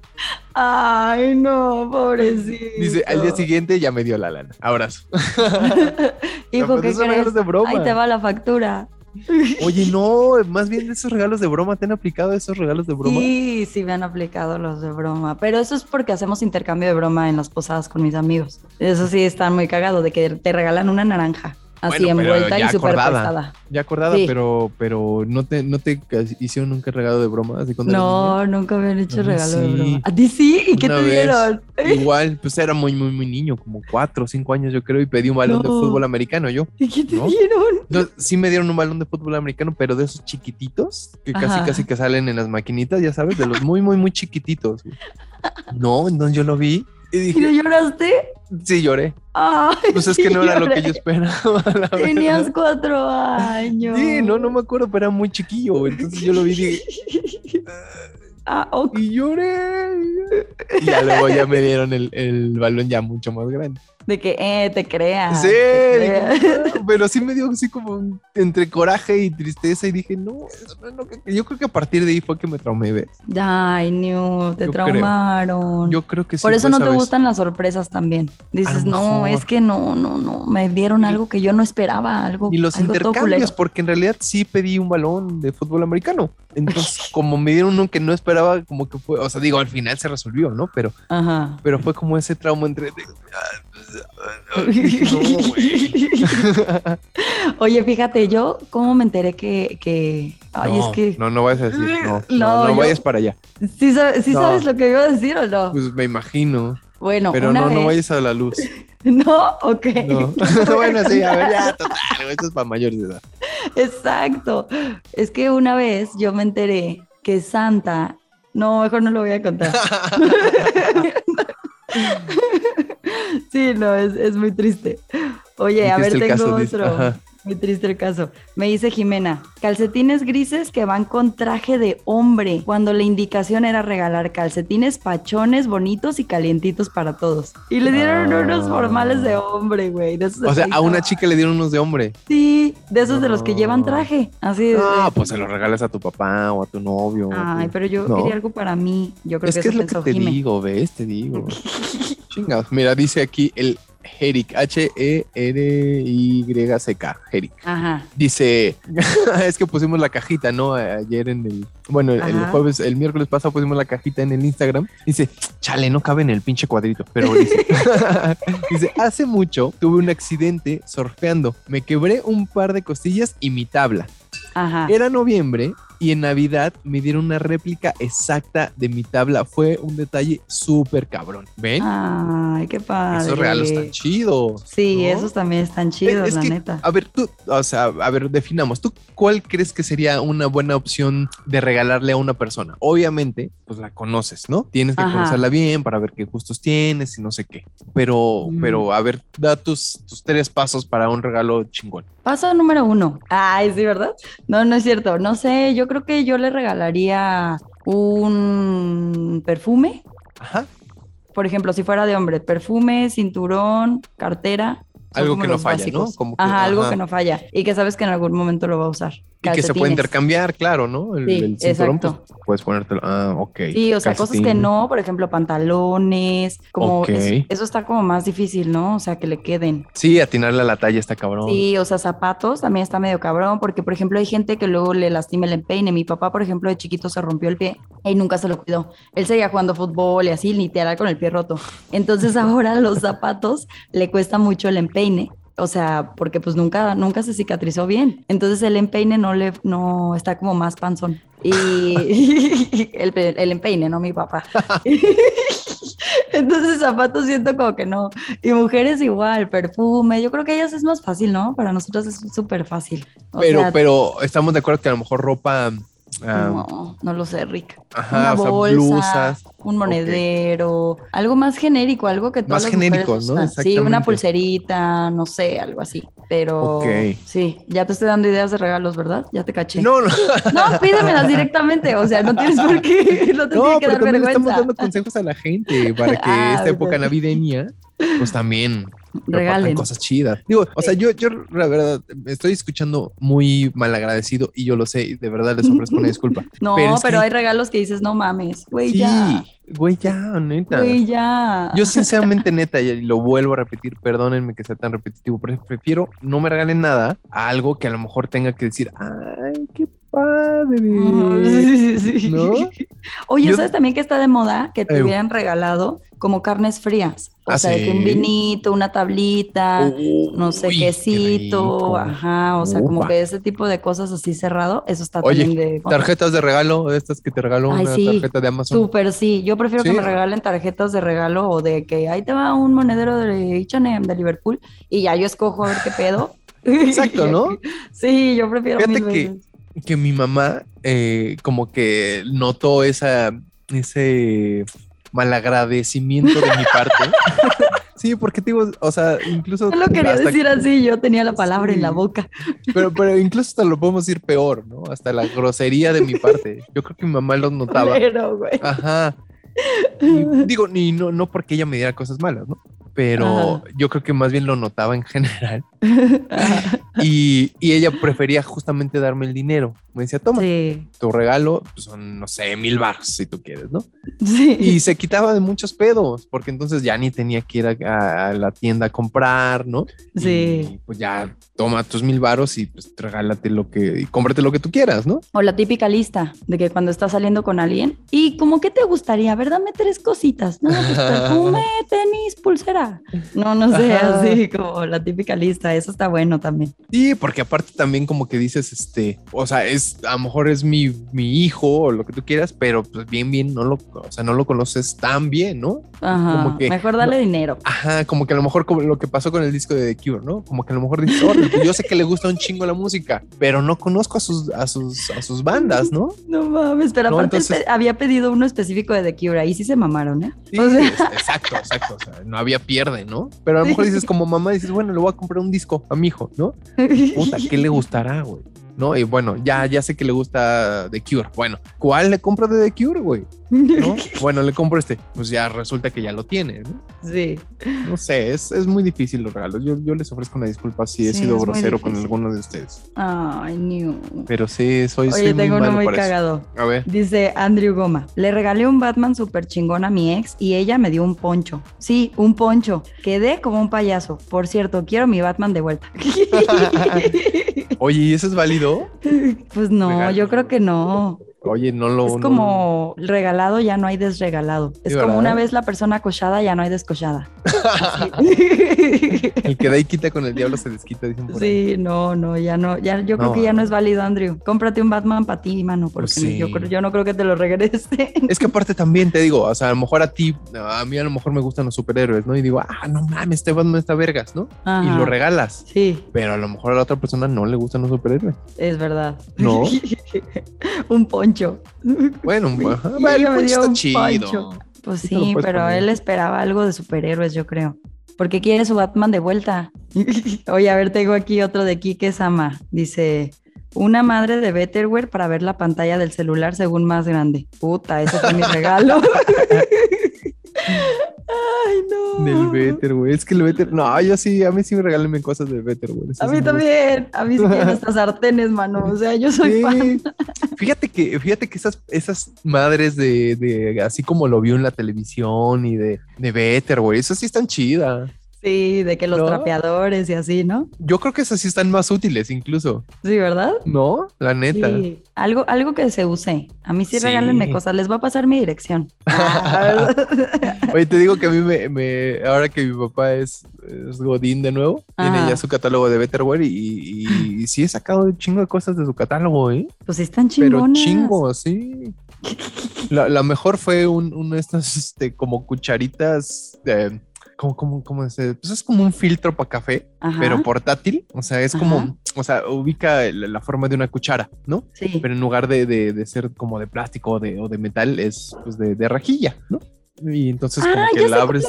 S2: Ay, no, pobrecito.
S1: Dice, al día siguiente ya me dio la lana. Abrazo. [LAUGHS]
S2: Hijo,
S1: Pues
S2: ¿qué
S1: esos regalos
S2: crees?
S1: de broma.
S2: Ahí te va la factura. [LAUGHS]
S1: Oye, no, más bien esos regalos de broma, ¿te han aplicado esos regalos de broma?
S2: Sí, sí me han aplicado los de broma, pero eso es porque hacemos intercambio de broma en las posadas con mis amigos. Eso sí están muy cagados de que te regalan una naranja así
S1: Bueno,
S2: envuelta y súper pesada.
S1: Ya acordada,
S2: Sí.
S1: pero, pero no te, no te hicieron nunca regalo de broma así
S2: No, nunca me han hecho regalo de broma. ¿A ti sí? ¿Y qué
S1: Una
S2: te
S1: vez.
S2: dieron? [LAUGHS]
S1: Igual, pues era muy, muy, muy niño, como cuatro o cinco años yo creo, y pedí un balón de
S2: No.
S1: fútbol americano yo.
S2: ¿Y qué te
S1: ¿No?
S2: dieron?
S1: Sí me dieron un balón de fútbol americano, pero de esos chiquititos, que casi,
S2: Ajá.
S1: casi que salen en las maquinitas, ya sabes, de los muy, muy, muy chiquititos. No, entonces yo lo vi y
S2: ¿Y no
S1: dije,
S2: lloraste?
S1: sí, lloré.
S2: Ay,
S1: Pues es que no era lo que yo esperaba. [LAUGHS] la
S2: Tenías
S1: verdad.
S2: cuatro años.
S1: Sí, no, no me acuerdo, pero era muy chiquillo. Entonces yo lo vi y dije, [LAUGHS]
S2: Ah,
S1: y lloré. Y ya luego ya me dieron el, el balón ya mucho más grande.
S2: De que, eh, te creas.
S1: sí,
S2: te
S1: dije,
S2: creas.
S1: Pero sí me dio así como entre coraje y tristeza y dije, no, eso no es lo que... Yo creo que a partir de ahí fue que me traumé, ¿ves?
S2: Ay, no, te
S1: Yo creo.
S2: traumaron.
S1: Yo creo que sí.
S2: Por eso no te
S1: vez.
S2: gustan las sorpresas también. Dices, no, es que no, no, no, me dieron algo que yo no esperaba, algo.
S1: Ni los
S2: algo
S1: intercambios, porque en realidad sí pedí un balón de fútbol americano. Entonces, [LAUGHS] como me dieron uno que no esperaba, como que fue, o sea, digo, al final se resolvió, ¿no? Pero,
S2: Ajá.
S1: pero fue como ese trauma entre... No. [LAUGHS]
S2: Oye, fíjate, yo cómo me enteré que, que... Ay,
S1: no,
S2: es que...
S1: no, no vayas a decir, no, no,
S2: No,
S1: no
S2: yo-
S1: vayas para allá.
S2: ¿Sí, sabes, sí
S1: No.
S2: sabes lo que iba a decir o no?
S1: Pues me imagino,
S2: bueno,
S1: pero
S2: una
S1: no,
S2: vez...
S1: no vayas a la luz. [LAUGHS]
S2: No, ok.
S1: No. [LAUGHS] bueno, sí, a ver, ya, total, güey, esto es para mayores de edad.
S2: Exacto. Es que una vez yo me enteré que Santa... No, mejor no lo voy a contar. [LAUGHS] sí, no, es, es muy triste. Oye,
S1: Muy
S2: a ver, tengo
S1: caso,
S2: otro.
S1: Ajá.
S2: Muy triste el caso. Me dice Jimena, calcetines grises que van con traje de hombre, cuando la indicación era regalar calcetines pachones, bonitos y calientitos para todos. Y le dieron
S1: Ah.
S2: unos formales de hombre, güey. de esos de
S1: O sea, a una chica le dieron unos de hombre.
S2: Sí, de esos de los que llevan traje. Así de...
S1: Ah, pues se los regalas a tu papá o a tu novio.
S2: Ay,
S1: tu-
S2: pero yo
S1: No.
S2: quería algo para mí. Yo creo
S1: Es
S2: que,
S1: que es
S2: eso
S1: lo que te
S2: Jime.
S1: digo, ¿ves? Te digo. [LAUGHS] Chingados. Mira, dice aquí el Jeric, E H-E-R-Y-C-K, Jeric.
S2: Ajá.
S1: Dice, [LAUGHS] es que pusimos la cajita, ¿no? Ayer en el, bueno, el jueves, el miércoles pasado pusimos la cajita en el Instagram. Dice, chale, no cabe en el pinche cuadrito, pero dice, [LAUGHS] dice, hace mucho tuve un accidente surfeando. Me quebré un par de costillas y mi tabla.
S2: Ajá.
S1: Era noviembre y en Navidad me dieron una réplica exacta de mi tabla. Fue un detalle súper cabrón. ¿Ven?
S2: Ay, qué padre.
S1: Esos regalos están chidos.
S2: Sí,
S1: ¿no?
S2: esos también están chidos,
S1: Es
S2: la
S1: que,
S2: neta.
S1: A ver, tú, o sea, a ver, definamos. ¿Tú cuál crees que sería una buena opción de regalarle a una persona? Obviamente, pues la conoces, ¿no? Tienes que
S2: Ajá.
S1: conocerla bien para ver qué gustos tienes y no sé qué. Pero,
S2: Mm.
S1: pero, a ver, da tus, tus tres pasos para un regalo chingón.
S2: Paso número uno. Ay, sí, ¿verdad? No, no es cierto. No sé, yo creo que yo le regalaría un perfume.
S1: Ajá.
S2: Por ejemplo, si fuera de hombre, perfume, cinturón, cartera.
S1: Algo que no falla, ¿no?
S2: básicos.
S1: Como que-
S2: ajá, algo
S1: ajá.
S2: que no falla. Y que sabes que en algún momento lo va a usar.
S1: Y que se puede intercambiar, claro, ¿no? El,
S2: Sí,
S1: el cinturón,
S2: exacto.
S1: pues, puedes ponértelo. Ah, ok.
S2: Sí, o sea, cosas que no, por ejemplo, pantalones, como
S1: Ok.
S2: es- eso está como más difícil, ¿no? O sea, que le queden.
S1: Sí, atinarle a la talla está cabrón.
S2: Sí, o sea, zapatos también está medio cabrón, porque por ejemplo hay gente que luego le lastima el empeine. Mi papá, por ejemplo, de chiquito se rompió el pie y nunca se lo cuidó. Él seguía jugando fútbol y así, literal con el pie roto. Entonces [LAUGHS] ahora los zapatos le cuesta mucho el empeine. O sea, porque pues nunca, nunca se cicatrizó bien. Entonces el empeine no le, no está como más panzón. Y [LAUGHS] el, el empeine, no mi papá. [LAUGHS] Entonces zapatos siento como que no. Y mujeres igual, perfume. Yo creo que ellas es más fácil, ¿no? Para nosotros es súper fácil. O
S1: Pero,
S2: sea,
S1: pero estamos de acuerdo que a lo mejor ropa. Ah,
S2: no, no lo sé, Rick.
S1: Ajá,
S2: Una
S1: o sea,
S2: bolsa,
S1: blusas.
S2: un monedero, algo más genérico, algo que todas
S1: Más genérico, ¿no?
S2: Sí, una pulserita, no sé, algo así. Pero sí, ya te estoy dando ideas de regalos, ¿verdad? Ya te caché.
S1: No, no,
S2: No, pídemelas directamente, o sea, no tienes por qué, [LAUGHS] no te
S1: no,
S2: tiene que
S1: pero
S2: dar vergüenza.
S1: estamos dando consejos a la gente para que [LAUGHS]
S2: Ah,
S1: esta época navideña, pues también
S2: Regalen.
S1: cosas chidas. Digo, o sea, yo, yo la verdad estoy escuchando muy malagradecido y yo lo sé, y de verdad les ofrezco una disculpa. [LAUGHS]
S2: No,
S1: Pero
S2: pero,
S1: que-
S2: hay regalos que dices, no mames, güey,
S1: Sí,
S2: ya,
S1: güey, ya, neta.
S2: güey, ya.
S1: Yo sinceramente, neta, y lo vuelvo a repetir, perdónenme que sea tan repetitivo, pero prefiero no me regalen nada a algo que a lo mejor tenga que decir, ay, qué padre.
S2: Sí, sí, sí.
S1: ¿No?
S2: Oye,
S1: Yo-
S2: ¿sabes también que está de moda que te
S1: Eh.
S2: hubieran regalado como carnes frías? O
S1: Ah,
S2: sea, de que un vinito, una tablita, no sé,
S1: qué
S2: quesito,
S1: rico.
S2: ajá, o sea, como que ese tipo de cosas así cerrado, eso está
S1: Oye,
S2: también de.
S1: Tarjetas de regalo, estas que te regalo
S2: Ay,
S1: una
S2: sí,
S1: tarjeta de Amazon.
S2: Súper sí, yo prefiero
S1: Sí.
S2: que me regalen tarjetas de regalo o de que ahí te va un monedero de H&M de Liverpool y ya yo escojo a ver qué pedo. [LAUGHS] [LAUGHS]
S1: Exacto, ¿no?
S2: Sí, yo prefiero
S1: Fíjate
S2: mil
S1: que-. Que mi mamá eh, como que notó esa, ese malagradecimiento de mi parte. [LAUGHS] sí, porque te digo, o sea, incluso...
S2: No lo quería
S1: hasta-
S2: decir así, yo tenía la palabra en la boca.
S1: Pero, pero incluso hasta lo podemos decir peor, ¿no? Hasta la grosería de mi parte. Yo creo que mi mamá lo notaba.
S2: Pero, güey.
S1: Ajá. Y digo, ni no, no porque ella me diera cosas malas, ¿no? Pero
S2: Ajá.
S1: yo creo que más bien lo notaba en general. [LAUGHS] Y, y ella prefería justamente darme el dinero. Me decía, toma,
S2: Sí,
S1: tu regalo pues, son, no sé, mil baros si tú quieres, ¿no?
S2: sí.
S1: Y se quitaba de muchos pedos, porque entonces ya ni tenía que ir a, a- a la tienda a comprar, ¿no?
S2: Sí.
S1: Y pues ya toma tus mil baros y pues regálate lo que, y cómprate lo que tú quieras, ¿no?
S2: O la típica lista de que cuando estás saliendo con alguien y como que te gustaría, ¿verdad? Dame tres cositas, ¿no? [LAUGHS] Pues perfume, tenis, pulsera. No, no sé,
S1: Ajá.
S2: así como la típica lista. Eso está bueno también.
S1: Sí, porque aparte también como que dices, este, o sea, es, a lo mejor es mi, mi hijo o lo que tú quieras, pero pues bien, bien, no lo, o sea, no lo conoces tan bien, ¿no?
S2: Ajá.
S1: Como que-
S2: Mejor dale dinero.
S1: Ajá, como que a lo mejor como lo que pasó con el disco de The Cure, ¿no? Como que a lo mejor dices, "Órale, pues yo sé que le gusta un chingo la música, pero no conozco a sus, a sus, a sus bandas, ¿no? [LAUGHS]
S2: No mames, pero
S1: No,
S2: aparte
S1: entonces-
S2: había pedido uno específico de The Cure. Ahí sí se mamaron, ¿eh?
S1: Sí,
S2: O sea-
S1: es- exacto, exacto. O sea, no había pierde, ¿no? Pero a lo [LAUGHS] mejor dices como mamá, dices, bueno, le voy a comprar un disco a mi hijo, ¿no? [LAUGHS] Puta, ¿qué le gustará, güey? ¿No? Y bueno, ya, ya sé que le gusta The Cure. Bueno, ¿cuál le compro de The Cure, güey? ¿No? [LAUGHS] Bueno, le compro este. Pues ya resulta que ya lo tiene, ¿no?
S2: Sí.
S1: No sé, es, es muy difícil los regalos. Yo, yo les ofrezco una disculpa si he
S2: Sí,
S1: sido
S2: es muy
S1: grosero con
S2: difícil.
S1: alguno de ustedes.
S2: Ay, no.
S1: Pero sí, soy, soy
S2: Oye,
S1: muy
S2: tengo uno
S1: malo
S2: muy
S1: para eso.
S2: cagado.
S1: A ver.
S2: Dice Andrew Goma, le regalé un Batman súper chingón a mi ex y ella me dio un poncho. Sí, un poncho. Quedé como un payaso. Por cierto, quiero mi Batman de vuelta. [LAUGHS] [LAUGHS]
S1: Oye, ¿y eso es válido? [LAUGHS]
S2: pues no, yo creo que no.
S1: Oye, no lo.
S2: Es
S1: no-
S2: como regalado, ya no hay desregalado. Es como una vez la persona cochada, ya no hay descochada. [LAUGHS]
S1: El que da y quita con el diablo se desquita, dicen por ahí.
S2: Sí, no, no, ya no, ya, yo creo que ya no es válido, Andrew. Cómprate un Batman para ti, mano, porque
S1: Pues sí.
S2: yo, yo no creo que te lo regrese. [LAUGHS]
S1: Es que aparte también te digo, o sea, a lo mejor a ti, a mí a lo mejor me gustan los superhéroes, ¿no? Y digo, ah, no mames, este Batman está vergas, ¿no? Y lo regalas.
S2: Sí,
S1: Pero a lo mejor a la otra persona no le gustan los superhéroes.
S2: es verdad.
S1: No. [LAUGHS]
S2: un poncho.
S1: Bueno, [LAUGHS] bueno, pues está
S2: un
S1: chido.
S2: Pues
S1: Sí
S2: pero
S1: poner.
S2: él esperaba algo de superhéroes, yo creo. Porque quiere su Batman de vuelta. [LAUGHS] Oye, a ver, tengo aquí otro de Kike Sama. Dice, una madre de Betterware para ver la pantalla del celular según más grande. Puta, ese fue mi [LAUGHS] regalo. Ay, no.
S1: Del Better, güey. Es que el Better, no, yo sí, a mí sí me regalan cosas del Better, güey. Eso
S2: A mí también. A mí sí quieren hasta [LAUGHS] sartenes, mano. O sea, yo soy
S1: Sí.
S2: fan.
S1: Fíjate que, fíjate que esas, esas madres de, de, así como lo vio en la televisión y de, de Better, güey, esas sí están chidas.
S2: Sí, de que los
S1: ¿No?
S2: trapeadores y así, ¿no?
S1: Yo creo que esas sí están más útiles, incluso.
S2: Sí, ¿verdad?
S1: ¿No? La neta.
S2: Sí, algo, algo que se use. A mí sí,
S1: Sí.
S2: regálenme cosas. Les voy a pasar mi dirección. [LAUGHS]
S1: Oye, te digo que a mí me, me- ahora que mi papá es, es Godín de nuevo, tiene ya su catálogo de Betterware y, y, y sí he sacado un chingo de cosas de su catálogo, ¿eh?
S2: pues sí están
S1: Pero
S2: chingonas.
S1: chingo, sí. [LAUGHS] La, la mejor fue un, uno de estas, este, como cucharitas, eh, como, como, como es, pues es como un filtro para café,
S2: Ajá.
S1: pero portátil. O sea, es
S2: Ajá.
S1: como, o sea, ubica la, la forma de una cuchara, ¿no?
S2: Sí.
S1: Pero en lugar de, de, de ser como de plástico o de, o de metal, es pues de, de rajilla, ¿no? Y entonces como
S2: Ah,
S1: que
S2: ya
S1: la abres.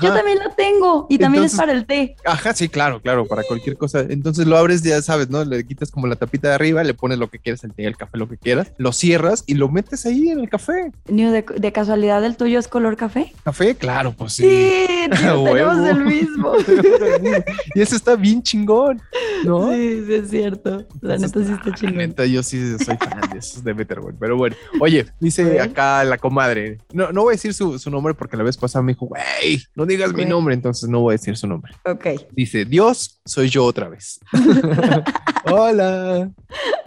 S2: Yo también la tengo. Y también
S1: Entonces-
S2: es para el té.
S1: Ajá, sí, claro, claro, para cualquier cosa. Entonces lo abres, ya sabes, ¿no? Le quitas como la tapita de arriba, le pones lo que quieras, el té, el café, lo que quieras, lo cierras y lo metes ahí en el café.
S2: New, de, de casualidad, ¿el tuyo es color café?
S1: ¿Café? Claro, pues sí.
S2: Sí, tío, [LAUGHS] tenemos el mismo. [LAUGHS]
S1: y eso está bien chingón, ¿no?
S2: Sí, sí, es cierto. La neta sí está
S1: ah,
S2: chingón.
S1: neta, yo sí soy fan de esos de Betterware, pero bueno. Oye, dice [LAUGHS] acá la comadre. No, no voy a decir su, su nombre porque la vez pasada me dijo, güey, no digas mi nombre, entonces no voy a decir su nombre.
S2: Ok.
S1: Dice, Dios, soy yo otra vez. [LAUGHS] Hola.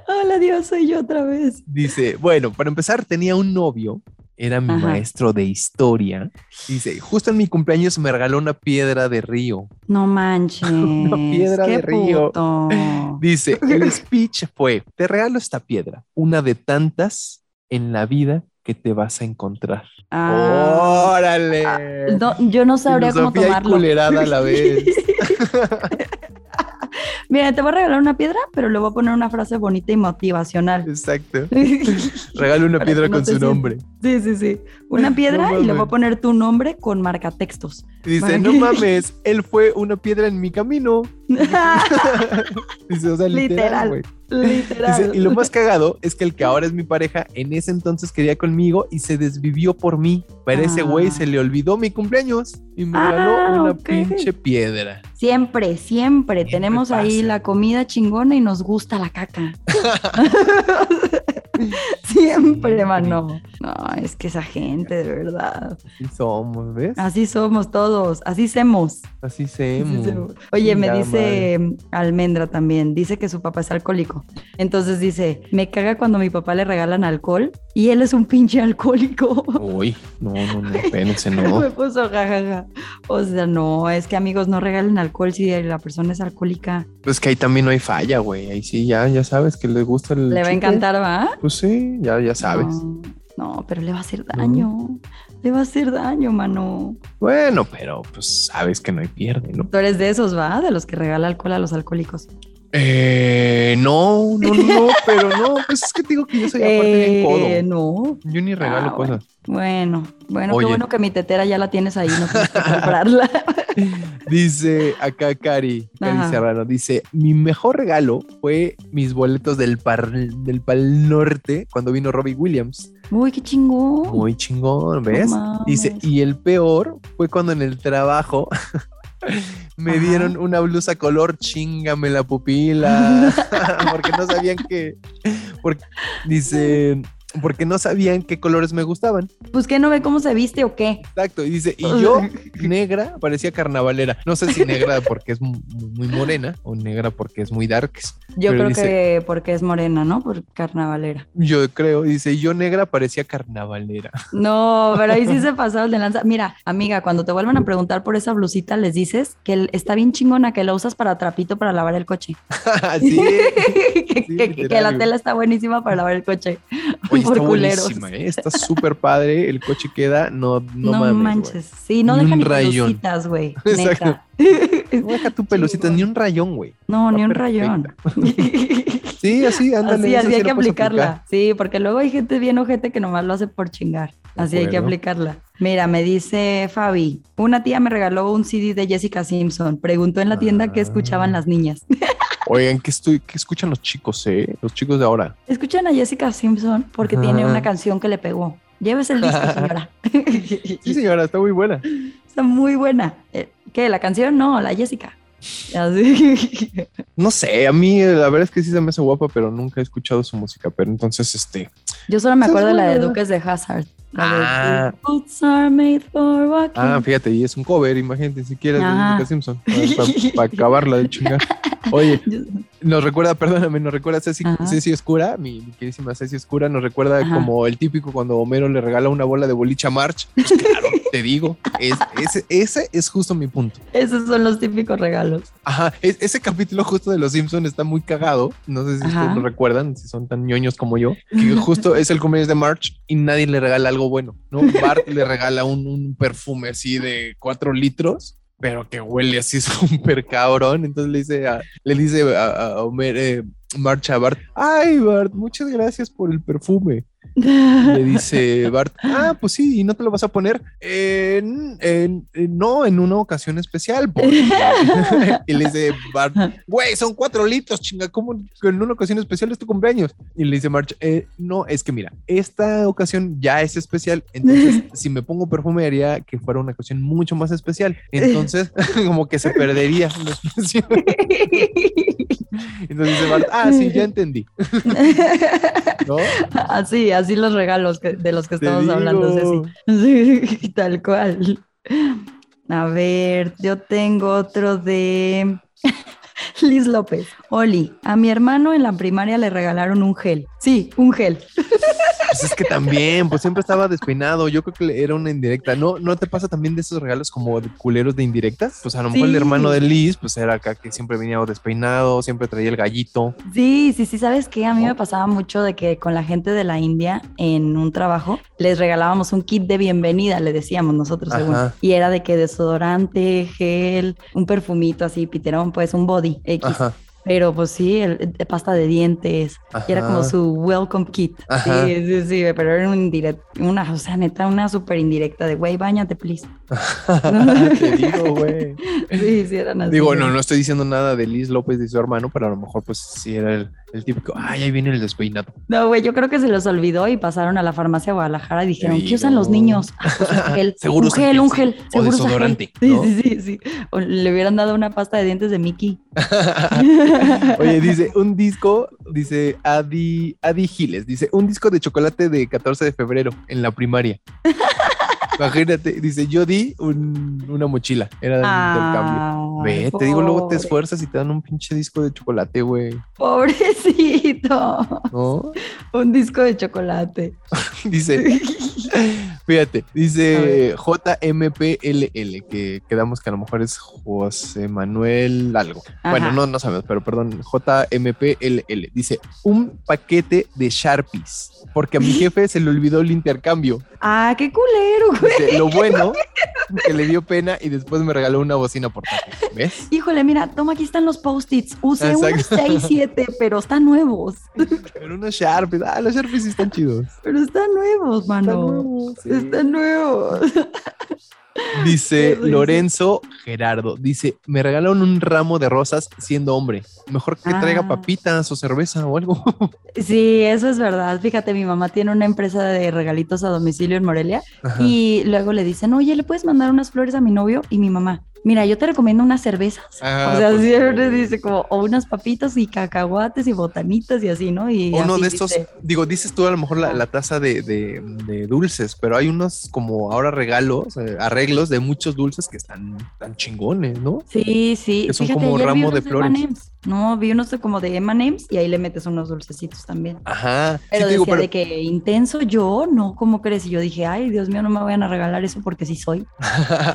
S2: Hola, Dios, soy yo otra vez.
S1: Dice, bueno, para empezar, tenía un novio, era mi
S2: Ajá.
S1: maestro de historia. Dice, justo en mi cumpleaños me regaló una piedra de río.
S2: No manches. [LAUGHS]
S1: Una piedra
S2: qué
S1: de río.
S2: puto. [LAUGHS]
S1: Dice, el speech fue, te regalo esta piedra, una de tantas en la vida que te vas a encontrar.
S2: Ah,
S1: ¡Órale!
S2: no, yo no sabría cómo
S1: Filosofía y
S2: tomarlo.
S1: culerada a la [LAUGHS] vez. [LAUGHS]
S2: Mira, te voy a regalar una piedra, pero le voy a poner una frase bonita y motivacional.
S1: Exacto. [LAUGHS]
S2: sí,
S1: Regalo una piedra
S2: no
S1: con su nombre.
S2: sí, sí. Una piedra
S1: No
S2: y le voy a poner tu nombre con marcatextos.
S1: Dice, no mames, él fue una piedra en mi camino. [LAUGHS] Dice, o sea, literal,
S2: Literal.
S1: güey.
S2: Literal.
S1: Dice, y lo más cagado es que el que ahora es mi pareja, en ese entonces quería conmigo y se desvivió por mí. Pero a ese güey
S2: Ah.
S1: se le olvidó mi cumpleaños y me
S2: Ah,
S1: regaló una pinche piedra.
S2: Siempre, siempre, tenemos ahí la comida chingona y nos gusta la caca. [LAUGHS] [LAUGHS] siempre, mano. No, es que esa gente, de verdad.
S1: Así somos, ¿ves?
S2: Así somos todos, así semos.
S1: Así
S2: Así
S1: semos.
S2: Oye, me dice Almendra también, dice que su papá es alcohólico. Entonces dice, me caga cuando a mi papá le regalan alcohol y él es un pinche alcohólico.
S1: Uy, no, no, no, [LAUGHS] espérense, no.
S2: Me puso jajaja. O sea, no, es que amigos no regalen alcohol si la persona es alcohólica.
S1: Pues que ahí también no hay falla, güey. Ahí sí, ya, ya sabes que le gusta el.
S2: Le va a encantar, ¿va?
S1: Pues sí, ya, ya sabes.
S2: No, no, pero le va a hacer daño. Le va a hacer daño, mano.
S1: Bueno, pero pues sabes que no hay pierde, ¿no?
S2: Tú eres de esos, ¿va? De los que regala alcohol a los alcohólicos.
S1: Eh, no, no, no, [LAUGHS] pero no, pues es que te digo que yo soy aparte bien
S2: Eh,
S1: codo.
S2: no.
S1: Yo ni regalo
S2: Ah, bueno.
S1: cosas.
S2: Bueno, bueno,
S1: Oye.
S2: qué bueno que mi tetera ya la tienes ahí, no tienes que comprarla. [LAUGHS]
S1: Dice acá Cari, Cari
S2: Ajá.
S1: Serrano, dice, mi mejor regalo fue mis boletos del, par, del Pal Norte cuando vino Robbie Williams.
S2: Uy, qué chingón.
S1: Muy chingón, ¿ves? Dice, y el peor fue cuando en el trabajo me
S2: Ajá.
S1: dieron una blusa color chingame la pupila, [LAUGHS] [LAUGHS] porque no sabían que, porque, dice, porque no sabían qué colores me gustaban.
S2: Pues que no ve cómo se viste o qué.
S1: Exacto, y dice, y [LAUGHS] yo negra parecía carnavalera. No sé si negra porque es mu- muy morena o negra porque es muy darks.
S2: Yo creo
S1: dice-
S2: que porque es morena, ¿no? Por carnavalera.
S1: Yo creo, dice, y yo negra parecía carnavalera.
S2: No, pero ahí sí se pasaron de lanza. Mira, amiga, cuando te vuelvan a preguntar por esa blusita, les dices que está bien chingona, que la usas para trapito para lavar el coche. [LAUGHS]
S1: sí. [LAUGHS]
S2: que,
S1: Sí,
S2: que- la tela está buenísima para lavar el coche.
S1: Oye,
S2: por
S1: está
S2: culeros.
S1: buenísima, ¿eh? Está súper padre. El coche queda, no, no,
S2: No,
S1: mames,
S2: manches. Sí, no
S1: Ni
S2: dejan
S1: un
S2: ni
S1: rayón.
S2: pelucitas, güey. [LAUGHS]
S1: Exacto. No deja tu pelucita, ni un rayón, güey.
S2: No, ni un rayón. [LAUGHS]
S1: Sí, así, [LAUGHS] ándale.
S2: así, así
S1: sí
S2: hay que aplicarla.
S1: aplicar.
S2: Sí, porque luego hay gente bien ojete que nomás lo hace por chingar. Así hay que aplicarla. Mira, me dice Fabi, una tía me regaló un CD de Jessica Simpson. Preguntó en la tienda qué escuchaban
S1: Ah.
S2: las niñas. [LAUGHS]
S1: Oigan, ¿qué, estoy, ¿qué escuchan los chicos, eh? Los chicos de ahora.
S2: Escuchan a Jessica Simpson porque tiene una canción que le pegó. Llévese el disco, señora. [LAUGHS]
S1: Sí, señora, está muy buena.
S2: Está muy buena. Eh, ¿Qué? ¿La canción? No, la Jessica. Así.
S1: No sé, a mí la verdad es que sí se me hace guapa, pero nunca he escuchado su música. Pero entonces, este.
S2: Yo solo me acuerdo de la de. Duques de Hazard.
S1: Ah.
S2: de Boots are made for walking.
S1: Ah, fíjate, y es un cover, imagínate, si quieres, de Simpson. Para acabarla de chingar. Oye, [LAUGHS] nos recuerda, perdóname, nos recuerda a Ceci. Ceci Oscura, mi, mi queridísima Ceci Oscura, nos recuerda
S2: Ajá.
S1: como el típico cuando Homero le regala una bola de boliche a March. Pues claro, Te digo, es, ese, ese es justo mi punto.
S2: Esos son los típicos regalos.
S1: Ajá, es- ese capítulo justo de Los Simpson está muy cagado. No sé si ustedes lo recuerdan, si son tan ñoños como yo, que [LAUGHS] justo es el cumpleaños de March y nadie le regala algo bueno, ¿no? Bart le regala un, un perfume así de cuatro litros, pero que huele así [LAUGHS] súper cabrón. Entonces le dice a, le dice a, a Homer, eh, March a Bart, ay Bart, muchas gracias por el perfume. [LAUGHS] Le dice Bart, ah, pues sí, ¿y no te lo vas a poner? "En- en- en- no, en una ocasión especial. porque-". [LAUGHS] y le dice Bart, güey, son cuatro litros, chinga, ¿cómo en una ocasión especial es tu cumpleaños? Y le dice March, "Eh, no, es que mira, esta ocasión ya es especial, entonces [LAUGHS] si me pongo perfume haría que fuera una ocasión mucho más especial. Entonces, como que se perdería la especial. [LAUGHS] Entonces ah, sí, ya entendí. [LAUGHS] ¿No?
S2: Así, así los regalos que- de los que estamos hablando. Ceci. [LAUGHS] Sí, tal cual. A ver, yo tengo otro de [LAUGHS] Liz López. Oli, a mi hermano en la primaria le regalaron un gel. Sí, un gel. [LAUGHS]
S1: Pues es que también, pues siempre estaba despeinado. Yo creo que era una indirecta. ¿No, ¿No te pasa también de esos regalos como de culeros de indirectas? Pues a lo mejor el hermano de Liz, pues era acá que siempre venía despeinado, siempre traía el gallito.
S2: Sí, sí, sí, ¿sabes qué? A mí me pasaba mucho de que con la gente de la India en un trabajo les regalábamos un kit de bienvenida, le decíamos nosotros, según. Y era de que desodorante, gel, un perfumito así, piterón, pues un body X.
S1: Ajá.
S2: Pero pues sí, el, de pasta de dientes. Y era como su welcome kit.
S1: Ajá.
S2: Sí, sí, sí, pero era un indirecto, una, o sea, neta, una súper indirecta de, güey, bañate, please. [LAUGHS]
S1: Te [LAUGHS] digo, güey.
S2: Sí, sí, eran así.
S1: Digo, no, no estoy diciendo nada de Liz López y su hermano, pero a lo mejor pues sí era el, el típico, ay, ahí viene el despeinado.
S2: No, güey, yo creo que se los olvidó y pasaron a la farmacia Guadalajara y dijeron, ¿qué usan los niños? Ah, pues un gel. [LAUGHS]
S1: Seguro
S2: un gel,
S1: gel,
S2: un gel.
S1: O
S2: Seguro usa gel.
S1: desodorante,
S2: Sí,
S1: ¿no?
S2: sí, sí, sí. O le hubieran dado una pasta de dientes de Mickey. [LAUGHS]
S1: Oye, dice un disco, dice Adi, Adi Giles, dice un disco de chocolate de 14 de febrero en la primaria. Imagínate, dice yo di un- una mochila, era de intercambio.
S2: Ay,
S1: Ve, te digo, luego te esfuerzas y te dan un pinche disco de chocolate, güey.
S2: Pobrecito.
S1: ¿No? [LAUGHS]
S2: Un disco de chocolate. [LAUGHS]
S1: Dice, fíjate, dice JMPLL, que quedamos que a lo mejor es José Manuel algo. Bueno, no, no sabemos, pero perdón, JMPLL. Dice, un paquete de Sharpies, porque a mi [LAUGHS] jefe se le olvidó el intercambio.
S2: Ah, qué culero, güey.
S1: Dice, lo [LAUGHS] bueno, que le dio pena y después me regaló una bocina portátil. ¿Ves?
S2: Híjole, mira, toma, aquí están los post-its. Usé unos
S1: Exacto.
S2: 6, 7, pero están nuevos. [LAUGHS]
S1: Pero unos Sharpies, ah, los Sharpies sí están chidos.
S2: Pero están nuevos,
S1: Están
S2: mano.
S1: nuevos, sí.
S2: Están nuevos. [LAUGHS]
S1: Dice. Lorenzo Gerardo, dice, me regalaron un ramo de rosas siendo hombre. Mejor que traiga
S2: Ah.
S1: papitas o cerveza o algo. [LAUGHS]
S2: Sí, eso es verdad. Fíjate, mi mamá tiene una empresa de regalitos a domicilio en Morelia
S1: Ajá.
S2: y luego le dicen, oye, ¿le puedes mandar unas flores a mi novio? Y mi mamá, mira, yo te recomiendo unas cervezas.
S1: Ah,
S2: o sea,
S1: pues,
S2: siempre
S1: sí.
S2: dice como, o unas papitas y cacahuates y botanitas y así, ¿no? Y
S1: Uno
S2: así
S1: de estos,
S2: dice,
S1: digo, dices tú a lo mejor la,
S2: Ah.
S1: la taza de, de- de dulces, pero hay unos como ahora regalos, eh, arreglos de muchos dulces que están tan chingones, ¿no?
S2: Sí, sí.
S1: que son
S2: Fíjate,
S1: como ramo de flores.
S2: No, vi unos de como de M&M's y ahí le metes unos dulcecitos también.
S1: Ajá. Sí,
S2: Pero
S1: te digo,
S2: decía
S1: pero-
S2: de que intenso yo, no, ¿cómo crees? Y yo dije, ay, Dios mío, no me vayan a regalar eso porque sí soy. [LAUGHS]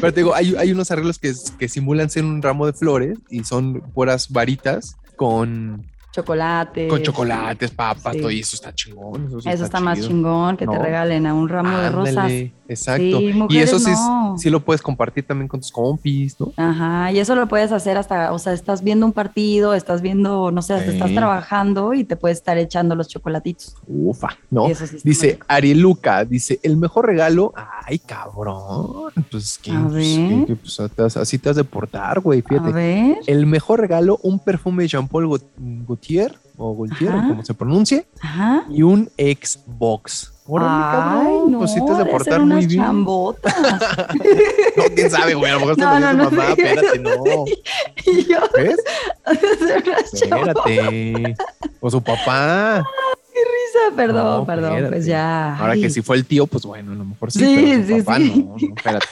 S1: Pero te digo, hay, hay unos arreglos que, que simulan ser un ramo de flores y son puras varitas con,
S2: Chocolate.
S1: con chocolates, papas,
S2: sí.
S1: todo y eso está chingón. Eso, sí
S2: Eso está más chingón que te regalen a un ramo de rosas.
S1: Exacto.
S2: Sí,
S1: y eso sí,
S2: no.
S1: sí lo puedes compartir también con tus compis, ¿no?
S2: Ajá, y eso lo puedes hacer hasta, o sea, estás viendo un partido, estás viendo, no sé, hasta estás
S1: Sí.
S2: trabajando y te puedes estar echando los chocolatitos.
S1: Ufa, ¿no?
S2: Eso sí
S1: Dice Arieluca, dice, el mejor regalo, ay cabrón, pues, ¿qué,
S2: A
S1: pues, qué- pues, así te has de portar, güey,
S2: A
S1: fíjate.
S2: ver,
S1: El mejor regalo, un perfume Jean Paul Gault- Gaultier, o Gaultier,
S2: Ajá.
S1: como se pronuncie,
S2: ajá.
S1: y un Xbox. Órale,
S2: Ay,
S1: cabrón,
S2: no,
S1: pues sí te has de portar muy
S2: unas
S1: bien.
S2: chambotas. [LAUGHS]
S1: No, quién sabe, güey, a lo mejor se
S2: No,
S1: lo
S2: no, no,
S1: mamá, espérate, no. [LAUGHS]
S2: y yo. [LAUGHS]
S1: Espérate. O su papá.
S2: Risa, Perdón,
S1: No,
S2: perdón,
S1: espérate.
S2: pues ya.
S1: Ahora
S2: Ay.
S1: que si fue el tío, pues bueno, a lo mejor sí.
S2: Sí, sí,
S1: papá
S2: sí.
S1: no, no, espérate.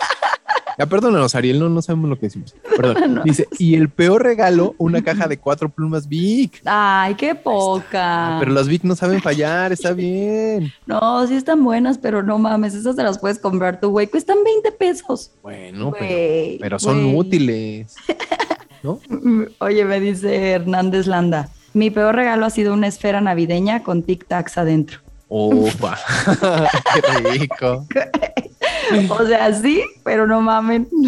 S1: Ya perdónanos, Ariel, no, no sabemos lo que decimos. Perdón. [LAUGHS]
S2: No.
S1: Dice, y el peor regalo, una caja de cuatro plumas Vic.
S2: Ay, qué poca.
S1: Pero las Vic no saben fallar, está bien.
S2: No, sí están buenas, pero no mames, esas te las puedes comprar tú, güey. Cuestan 20 pesos.
S1: Bueno, pero, pero son útiles. ¿No? [LAUGHS]
S2: Oye, me dice Hernández Landa. Mi peor regalo ha sido una esfera navideña con tic tacs adentro.
S1: Opa, [LAUGHS] qué rico. [LAUGHS]
S2: O sea, sí, pero no mamen. [LAUGHS]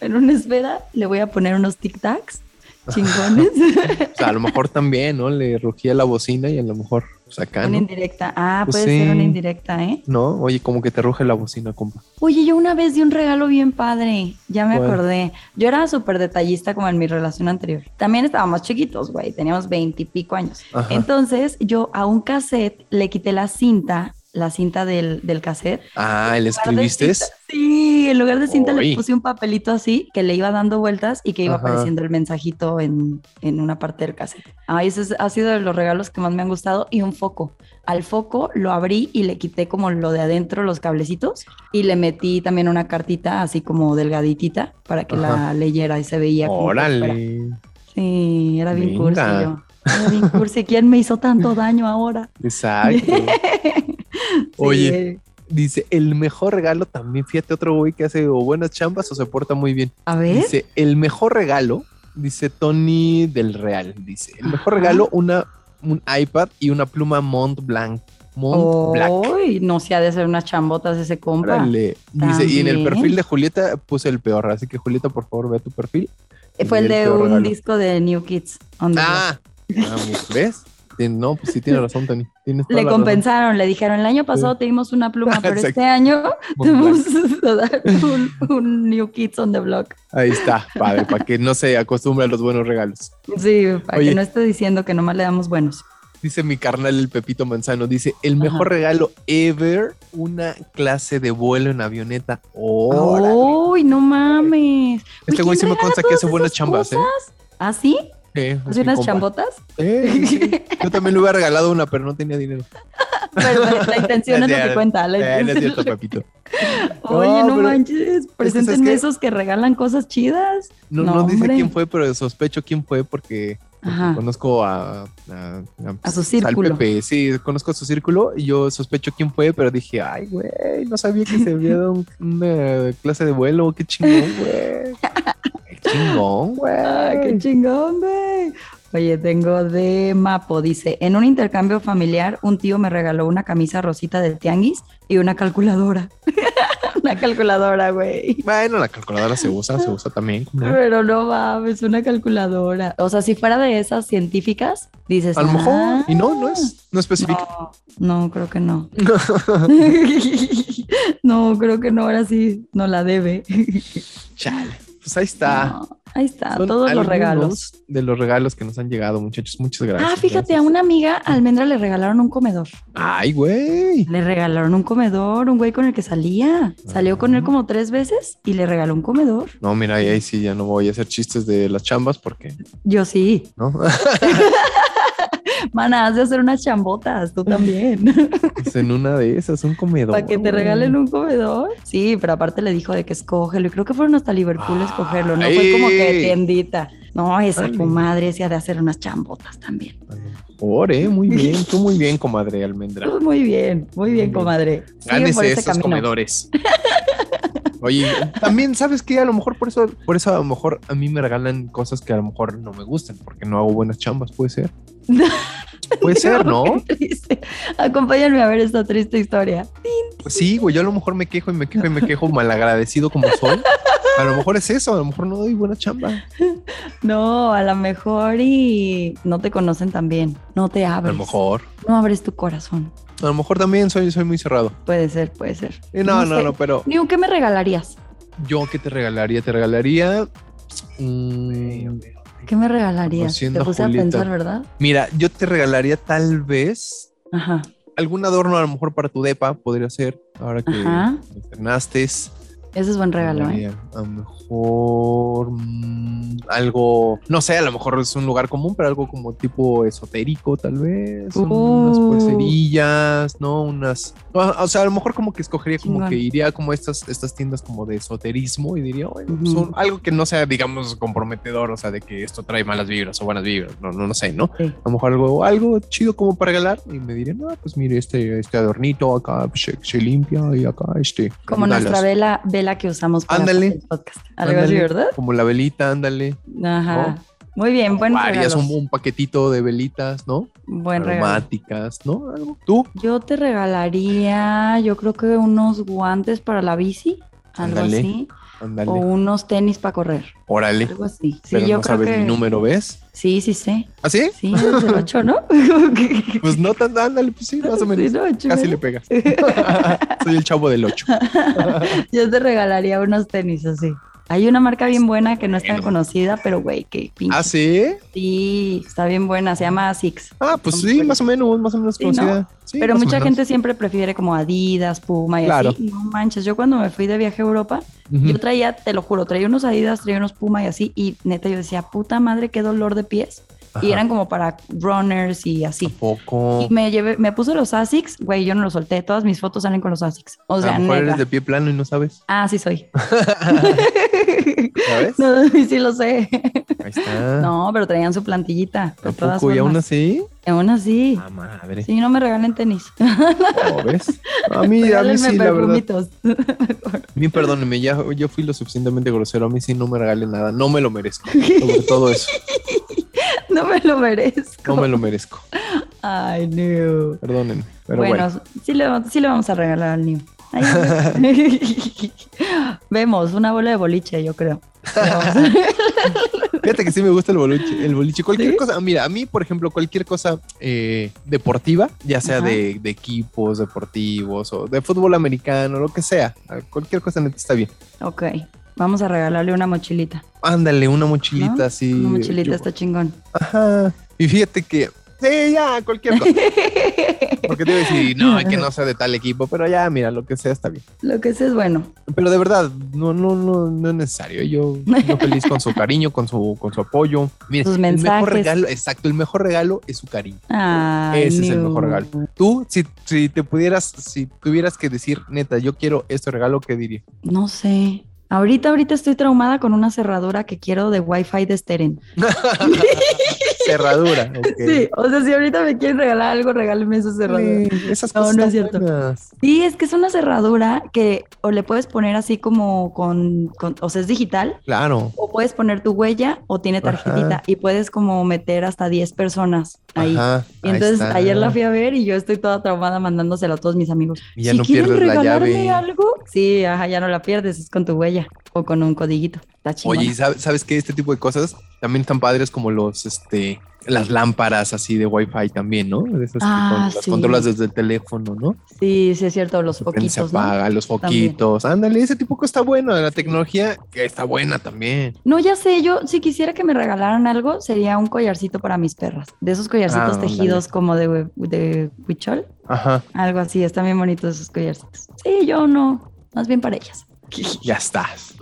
S2: En una esfera le voy a poner unos tic tacs chingones. [LAUGHS]
S1: O [LAUGHS] sea, a lo mejor también, ¿no? Le rugía la bocina y a lo mejor, pues acá,
S2: Una
S1: ¿no?
S2: indirecta. Ah,
S1: Pues
S2: puede ser una indirecta, ¿eh?
S1: No, oye, como que te ruge la bocina, compa.
S2: Oye, yo una vez di un regalo bien padre, ya me acordé. Yo era súper detallista como en mi relación anterior. También estábamos chiquitos, güey, teníamos veintipico años.
S1: Ajá.
S2: Entonces yo a un cassette le quité la cinta, la cinta del, del cassette.
S1: Ah, ¿le escribiste?
S2: cinta- Sí, en lugar de cinta le puse un papelito así que le iba dando vueltas y que iba
S1: Ajá.
S2: apareciendo el mensajito en, en una parte del cassette. Ah, ese es- ha sido de los regalos que más me han gustado y un foco. Al foco lo abrí y le quité como lo de adentro, los cablecitos, y le metí también una cartita así como delgaditita para que la leyera y se veía. como.
S1: Órale.
S2: Sí, era bien cursi yo. Era bien cursi. ¿Quién me hizo tanto daño ahora?
S1: Exacto. [LAUGHS] [LAUGHS] Oye. Dice, el mejor regalo también, fíjate otro güey que hace o buenas chambas o se porta muy bien.
S2: A ver.
S1: Dice, el mejor regalo, dice Tony del Real, dice, el mejor
S2: Ajá.
S1: regalo, una, un iPad y una pluma Mont Blanc. Mont Black.
S2: No se ha de hacer unas chambotas ese compa.
S1: Dice, y en el perfil de Julieta puse el peor, así que Julieta, por favor, ve tu perfil.
S2: Eh, Fue el de un
S1: regalo.
S2: disco de New Kids. on the Block.
S1: Ah, vamos, ¿ves? No, pues sí tiene razón, Tony. Tienes toda
S2: Le
S1: la razón.
S2: compensaron, le dijeron, el año pasado te dimos una pluma, [LAUGHS] pero este año te vamos a dar un, un New Kids on the Block.
S1: Ahí está, padre, para que no se acostumbre a los buenos regalos.
S2: Sí, para
S1: Oye.
S2: que no esté diciendo que nomás le damos buenos.
S1: Dice mi carnal el Pepito Manzano, dice, el mejor
S2: Ajá.
S1: regalo ever, una clase de vuelo en avioneta.
S2: Uy, no mames.
S1: Este güey
S2: ¿quién
S1: sí me consta que hace buenas chambas, ¿eh?
S2: cosas? ¿Ah, sí?
S1: Sí,
S2: ¿Hace unas
S1: compa.
S2: chambotas?
S1: Sí, sí. Yo también le hubiera regalado una, pero no tenía dinero. [LAUGHS]
S2: Pero la intención [LAUGHS] es lo que cuenta. La
S1: Eh, es
S2: intención
S1: cierto,
S2: es lo-
S1: Pepito. [LAUGHS]
S2: Oye,
S1: No,
S2: manches, preséntenme esos que regalan cosas chidas.
S1: No,
S2: No,
S1: no dice quién fue, pero sospecho quién fue porque
S2: Ajá.
S1: conozco a, a,
S2: A su círculo.
S1: Pepe. Sí, conozco a su círculo y yo sospecho quién fue, pero dije, ay, güey, no sabía que se había dado un- [LAUGHS] una clase de vuelo. Qué chingón, güey. [LAUGHS] Qué chingón, güey.
S2: Qué chingón, güey. Oye, tengo de Mapo, dice, en un intercambio familiar, un tío me regaló una camisa rosita del tianguis y una calculadora. [LAUGHS] [LAUGHS] una calculadora, güey.
S1: Bueno, la calculadora se usa, se usa también. ¿no?
S2: Pero no mames, una calculadora. O sea, si fuera de esas científicas, dices.
S1: A lo mejor,
S2: "Ah,
S1: y no, no es, no especifica.
S2: No, no, creo que no. [LAUGHS] [LAUGHS] no, creo que no, ahora sí, no la debe.
S1: Chale. Pues ahí está.
S2: No, ahí está,
S1: Son
S2: todos los regalos.
S1: De los regalos que nos han llegado, muchachos. Muchas gracias.
S2: Ah, fíjate, a una amiga almendra le regalaron un comedor.
S1: Ay, güey.
S2: Le regalaron un comedor, un güey con el que salía. Salió con él como tres veces y le regaló un comedor.
S1: No, mira, ahí sí ya no voy a hacer chistes de las chambas porque,
S2: Yo sí.
S1: ¿no? [LAUGHS]
S2: Mana, has de hacer unas chambotas, tú también. [LAUGHS]
S1: Pues en una de esas, un comedor.
S2: Para que te regalen un comedor. Sí, pero aparte le dijo de que escógelo. Y creo que fueron hasta Liverpool a escogerlo. No
S1: Ay.
S2: fue como que tiendita. No, esa comadre se ha de hacer unas chambotas también.
S1: Mejor, eh, muy bien. Tú muy bien, comadre Almendra.
S2: Pues Muy bien, muy bien, comadre. Por
S1: Gánese
S2: ese
S1: esos comedores. Oye, también sabes que a lo mejor por eso, por eso a lo mejor a mí me regalan cosas que a lo mejor no me gustan, porque no hago buenas chambas, puede ser. [LAUGHS] Puede ser, ¿no?
S2: Acompáñenme a ver esta triste historia.
S1: Pues sí, güey, yo a lo mejor me quejo y me quejo y me quejo malagradecido como soy. A lo mejor es eso, a lo mejor no doy buena chamba. [LAUGHS]
S2: No, a lo mejor y no te conocen tan bien. No te
S1: A
S2: abres.
S1: lo mejor.
S2: No abres tu corazón.
S1: A lo mejor también soy, soy muy cerrado.
S2: Puede ser, puede ser.
S1: Eh, no, no,
S2: sé.
S1: no, pero
S2: ¿qué me regalarías?
S1: yo qué te regalaría, te regalaría. mm,
S2: ¿Qué me regalarías? Te puse a pensar, ¿verdad?
S1: mira, yo te regalaría tal vez
S2: Ajá.
S1: algún adorno a lo mejor para tu depa, podría ser, ahora que
S2: Ajá. Ese es buen regalo, ¿eh?
S1: A lo mejor mm, algo, no sé, a lo mejor es un lugar común, pero algo como tipo esotérico, tal vez. Unas
S2: Uh.
S1: pulserillas, ¿no? Unas. O sea, a lo mejor como que escogería como
S2: Chingón.
S1: que iría como estas, estas tiendas como de esoterismo y diría, bueno, pues, un- algo que no sea, digamos, comprometedor, o sea, de que esto trae malas vibras o buenas vibras, no, no, no sé, ¿no?
S2: Sí.
S1: A lo mejor algo, algo chido como para regalar y me dirían, no, pues mire, este, este adornito acá pues, se, se limpia y acá, este.
S2: Como nuestra
S1: las-
S2: vela, vela que usamos para
S1: Ándale.
S2: el podcast. Algo así, ¿verdad?
S1: Como la velita, ándale.
S2: Ajá. Muy bien, buen regalo.
S1: un, un paquetito de velitas, ¿no?
S2: Buen regalo.
S1: Aromáticas, ¿no? Algo. ¿Tú?
S2: Yo te regalaría, yo creo que unos guantes para la bici, algo
S1: Ándale.
S2: así, O unos tenis para correr,
S1: Órale.
S2: algo así. Sí,
S1: Pero
S2: yo
S1: no
S2: creo
S1: sabes
S2: que
S1: mi número, ¿ves?
S2: Sí, sí sé.
S1: ¿Ah, sí?
S2: Sí, es el 8, ¿no? [LAUGHS]
S1: Pues no tan, ándale, pues sí, más o menos.
S2: Sí, no,
S1: Casi
S2: ¿verdad?
S1: le pegas. [LAUGHS] Soy el chavo del 8. [LAUGHS]
S2: Yo te regalaría unos tenis así. Hay una marca bien buena que no es tan conocida, pero güey, qué pinche.
S1: ¿Ah, sí?
S2: Sí, está bien buena, se llama Six.
S1: Ah, pues sí, más o menos, más o menos
S2: Sí, ¿no?
S1: conocida. Sí,
S2: Pero mucha gente siempre prefiere como Adidas, Puma y
S1: Claro.
S2: así. No manches, yo cuando me fui de viaje a Europa, yo traía, te lo juro, traía unos Adidas, traía unos Puma y así. Y neta, yo decía, puta madre, qué dolor de pies. Y eran como para runners y así.
S1: Poco.
S2: Y me llevé, me puse los Asics, güey, yo no los solté. Todas mis fotos salen con los Asics. O
S1: a
S2: sea,
S1: lo mejor eres de pie plano y no sabes.
S2: Ah, sí soy. [LAUGHS] [LAUGHS]
S1: ¿Sabes?
S2: no, [LAUGHS] sí lo sé.
S1: Ahí está.
S2: No, pero traían su plantillita. Todas.
S1: ¿Y aún así?
S2: Aún así.
S1: Ah, madre.
S2: Sí, no me regalen tenis.
S1: ¿Cómo ves? A mí, a mí sí, la verdad. A mí, perdóneme, ya yo fui lo suficientemente grosero. A mí sí no me regalen nada. No me lo merezco. Sobre todo eso. [LAUGHS]
S2: no me lo merezco.
S1: No me lo merezco.
S2: Ay, no.
S1: Perdónenme. Pero
S2: bueno,
S1: bueno.
S2: Sí, le, sí le vamos a regalar al niño. [LAUGHS] Vemos una bola de boliche, yo creo.
S1: Fíjate que sí me gusta el boliche. El boliche. Cualquier
S2: ¿Sí?
S1: cosa. Mira, a mí, por ejemplo, cualquier cosa eh, deportiva, ya sea de, de equipos deportivos o de fútbol americano, lo que sea. Cualquier cosa neta está bien.
S2: ok, vamos a regalarle una mochilita.
S1: Ándale, una mochilita
S2: ¿no?
S1: así.
S2: Una mochilita
S1: yo-
S2: está chingón.
S1: Ajá. Y fíjate que. Sí, ya, cualquier cosa. [LAUGHS] Porque te iba a decir, no, que no sea de tal equipo, pero ya, mira, lo que sea está bien.
S2: Lo que sé es bueno.
S1: Pero de verdad, no, no, no, no es necesario. Yo, yo feliz con su cariño, con su, con su apoyo. Mira,
S2: Sus
S1: el
S2: mensajes.
S1: mejor regalo, exacto, el mejor regalo es su cariño.
S2: Ay,
S1: Ese es el mejor regalo. Tú, si, si te pudieras, si tuvieras que decir, neta, yo quiero este regalo, ¿qué diría?
S2: No sé. Ahorita, ahorita estoy traumada con una cerradura que quiero de Wi-Fi de Steren. [LAUGHS] [LAUGHS]
S1: Cerradura. [LAUGHS] ok.
S2: Sí, o sea, si ahorita me quieren regalar algo, regálenme esa cerradura.
S1: Sí, esas
S2: No,
S1: cosas
S2: no es cierto.
S1: buenas.
S2: Sí, es que es una cerradura que o le puedes poner así como con, con- o sea, es digital,
S1: Claro.
S2: o puedes poner tu huella o tiene tarjetita
S1: Ajá.
S2: y puedes como meter hasta 10 personas ahí.
S1: Ajá,
S2: Y entonces ayer la fui a ver y yo estoy toda traumada mandándosela a todos mis amigos.
S1: Y ya
S2: si
S1: no
S2: quieren regalarme algo, sí, ajá, ya no la pierdes, es con tu huella o con un codiguito. Está.
S1: Oye, ¿y ¿sabes, sabes que este tipo de cosas también están padres como los, este, las lámparas así de Wi-Fi también, ¿no? Esas que
S2: Ah,
S1: con- las controlas desde el teléfono, ¿no?
S2: Sí, sí es cierto, los
S1: Se se
S2: foquitos, ¿no?
S1: apaga, los
S2: También.
S1: foquitos. Ándale, ese tipo cosas está bueno. La tecnología que está buena también.
S2: No, ya sé, yo si quisiera que me regalaran algo, sería un collarcito para mis perras. De esos collarcitos
S1: Ah,
S2: tejidos como de, de huichol.
S1: Ajá,
S2: Algo así, están bien bonitos esos collarcitos. Sí, yo no, más bien para ellas. [LAUGHS]
S1: ya estás.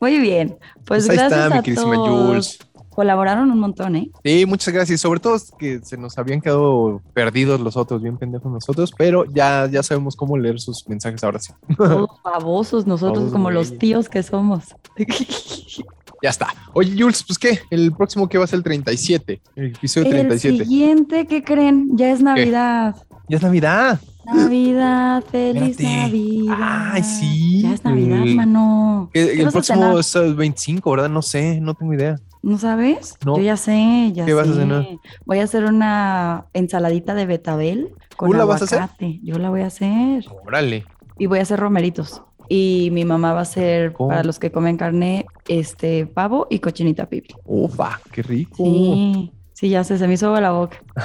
S2: Muy bien, pues,
S1: Pues ahí
S2: gracias
S1: está, mi
S2: a
S1: queridísima
S2: todos.
S1: Jules.
S2: Colaboraron un montón, ¿eh?
S1: Sí, muchas gracias. Sobre todo que se nos habían quedado perdidos los otros, bien pendejos nosotros, pero ya, ya sabemos cómo leer sus mensajes ahora sí.
S2: Todos babosos nosotros como los tíos que somos. [LAUGHS]
S1: Ya está. Oye, Jules, pues qué, el próximo que va a ser el 37, el episodio
S2: El
S1: 37.
S2: siguiente, ¿qué creen? Ya es Navidad.
S1: Ya es Navidad.
S2: Navidad, feliz
S1: Espérate.
S2: Navidad.
S1: Ay, sí.
S2: Ya es Navidad,
S1: El-
S2: mano.
S1: El,
S2: ¿Qué
S1: el próximo es el 25, ¿verdad? No sé, no tengo idea.
S2: ¿No sabes?
S1: No.
S2: Yo ya sé, ya
S1: ¿Qué
S2: sé.
S1: vas a cenar?
S2: Voy a hacer una ensaladita de betabel con
S1: ¿Tú la vas a hacer?
S2: aguacate. Yo la voy a hacer.
S1: Órale.
S2: Y voy a hacer romeritos. Y mi mamá va a hacer, para los que comen carne, este pavo y cochinita pibil.
S1: Ufa, qué rico.
S2: Sí. Sí, ya sé, se me hizo agua la boca. [LAUGHS]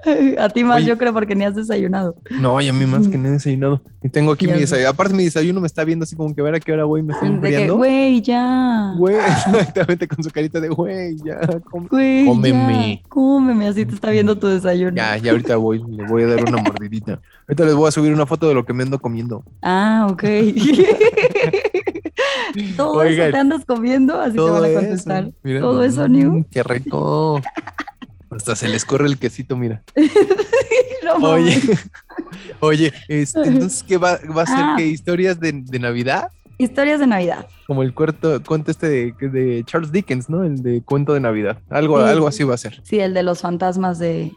S2: [LAUGHS] a ti más,
S1: Oye.
S2: yo creo, porque ni has desayunado.
S1: No, y a mí más que no he desayunado. Y tengo aquí
S2: Ya
S1: mi desayuno. Aparte, mi desayuno me está viendo así como que a ver a qué hora, güey, me estoy enfriando.
S2: güey, ya.
S1: Güey, [LAUGHS] exactamente con su carita de güey, ya, come.
S2: Güey,
S1: Cómeme.
S2: ya. Cómeme, así te está viendo tu desayuno.
S1: Ya, ya ahorita voy, le voy a dar una mordidita. Ahorita les voy a subir una foto de lo que me ando comiendo.
S2: Ah, ok. Todo
S1: Oigan.
S2: eso te andas comiendo, así te van a
S1: eso,
S2: contestar.
S1: mira.
S2: Todo eso, New.
S1: Qué rico. [LAUGHS] Hasta se les corre el quesito, mira. [LAUGHS]
S2: No
S1: Oye, [LAUGHS] oye, este, entonces, ¿qué va, va a ser?
S2: Ah.
S1: ¿Qué historias de, de Navidad?
S2: Historias de Navidad.
S1: Como el cuento, cuento este de, de Charles Dickens, ¿no? El de cuento de Navidad. Algo,
S2: Sí.
S1: algo así va a ser.
S2: Sí, el de los fantasmas de,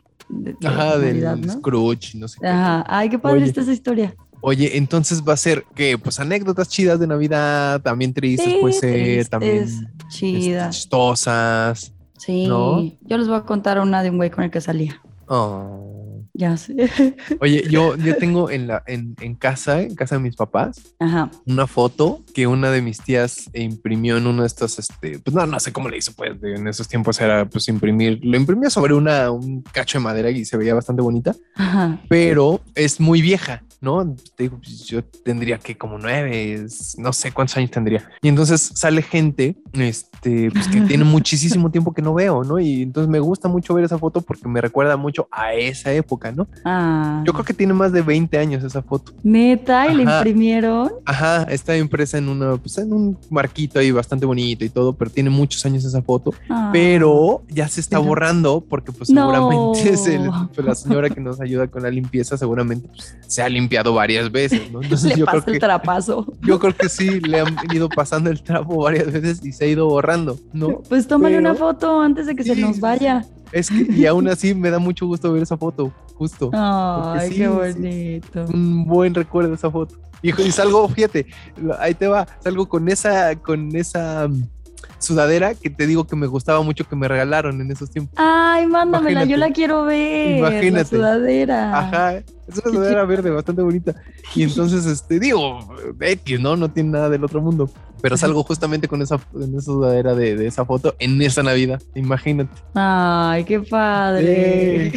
S1: Ajá, del. Scrooge, no sé qué.
S2: Ajá. Ay, qué padre
S1: Oye.
S2: está esa historia.
S1: Oye, entonces va a ser que, pues, anécdotas chidas de Navidad, también tristes,
S2: Sí,
S1: puede ser,
S2: tristes,
S1: también este,
S2: chidas.
S1: chistosas.
S2: Sí.
S1: ¿no?
S2: Yo les voy a contar una de un güey con el que salía.
S1: Oh.
S2: Ya sé. [LAUGHS]
S1: Oye, yo, yo tengo en, la, en, en casa, en casa de mis papás,
S2: Ajá.
S1: una foto que una de mis tías imprimió en uno de estos, este, pues no, no sé cómo le hizo, pues en esos tiempos era pues imprimir, lo imprimió sobre una, un cacho de madera y se veía bastante bonita,
S2: Ajá.
S1: pero es muy vieja, ¿no? Te digo, pues, yo tendría que como nueve, no sé cuántos años tendría. Y entonces sale gente, este, pues que tiene [LAUGHS] muchísimo tiempo que no veo, ¿no? Y entonces me gusta mucho ver esa foto porque me recuerda mucho a esa época, ¿no?
S2: Ah.
S1: Yo creo que tiene más de 20 años esa foto.
S2: Neta, y
S1: Ajá.
S2: imprimieron.
S1: Ajá, está impresa en una, pues en un marquito ahí bastante bonito y todo, pero tiene muchos años esa foto,
S2: Ah.
S1: pero ya se está
S2: Pero-
S1: borrando porque pues
S2: No.
S1: seguramente es el- pues, la señora que nos ayuda con la limpieza seguramente pues, se ha limpiado varias veces, ¿no? Entonces
S2: le
S1: yo
S2: pasa
S1: creo
S2: el
S1: que
S2: trapazo.
S1: yo creo que sí le han ido pasando el trapo varias veces y se ha ido borrando, ¿no?
S2: Pues tómale
S1: Pero-
S2: una foto antes de que se nos vaya.
S1: Es que y aún así me da mucho gusto ver esa foto, justo.
S2: Ay,
S1: sí,
S2: qué
S1: sí.
S2: bonito.
S1: un buen recuerdo esa foto. Y, y salgo, fíjate, ahí te va, salgo con esa, con esa mm, sudadera que te digo que me gustaba mucho que me regalaron en esos tiempos.
S2: Ay, mándamela, yo la quiero ver. La
S1: Imagínate.
S2: sudadera.
S1: Ajá, es una sudadera verde bastante bonita. Y entonces, este, digo, X, ¿no? No tiene nada del otro mundo. Pero salgo justamente con esa, esa sudadera de, de esa foto en esa Navidad. Imagínate.
S2: Ay, qué padre.